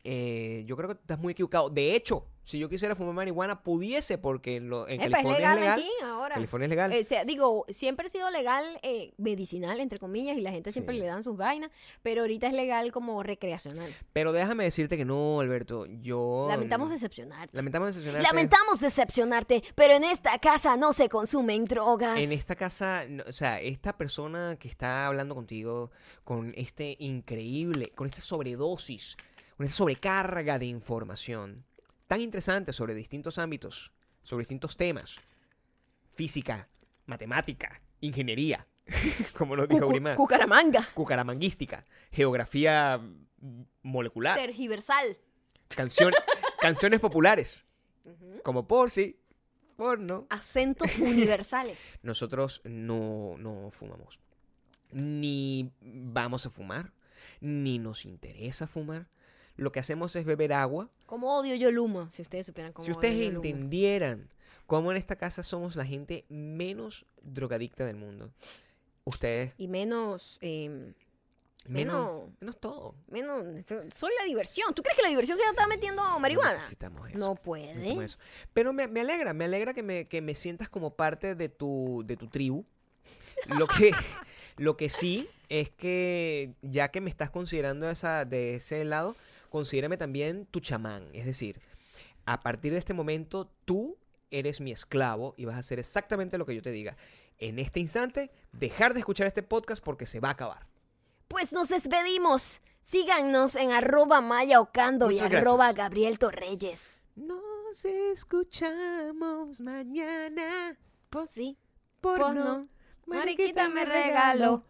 Eh, yo creo que estás muy equivocado. De hecho, si yo quisiera fumar marihuana, pudiese, porque lo, en Epa, es California legal, es legal. aquí ahora. California es legal. Eh, sea, digo, siempre ha sido legal eh, medicinal, entre comillas, y la gente siempre Sí. le dan sus vainas, pero ahorita es legal como recreacional. Pero déjame decirte que no, Alberto. Yo. Lamentamos decepcionarte. Lamentamos decepcionarte. Lamentamos decepcionarte, pero en esta casa no se consumen drogas. En esta casa, no, o sea, esta persona que está hablando contigo con este increíble, con esta sobredosis, con esta sobrecarga de información tan interesante sobre distintos ámbitos, sobre distintos temas, física, matemática, ingeniería, como nos dijo Aurimar, Cucaramanga. cucaramanguística, geografía molecular, Tergiversal. canción- canciones populares, como por sí, por no. Acentos universales. Nosotros no, no fumamos. Ni vamos a fumar. Ni nos interesa fumar. Lo que hacemos es beber agua. Como odio yo el humo, si ustedes supieran cómo si odio ustedes humo. entendieran cómo en esta casa somos la gente menos drogadicta del mundo. Ustedes Y menos, eh, menos, menos, todo. menos, soy la diversión. ¿Tú crees que la diversión se está metiendo marihuana? necesitamos eso. No puede. eso. Pero me, me alegra, me alegra que me, que me sientas como parte de tu, de tu tribu. Lo que, lo que sí es que ya que me estás considerando esa, de ese lado, considérame también tu chamán. Es decir, a partir de este momento tú eres mi esclavo y vas a hacer exactamente lo que yo te diga. En este instante, dejar de escuchar este podcast porque se va a acabar. Pues nos despedimos. Síganos en arroba Maya Ocando y Muchas gracias. arroba Gabriel Torreyes. Nos escuchamos mañana. Pues sí, Por pues no, no. Mariquita me regaló.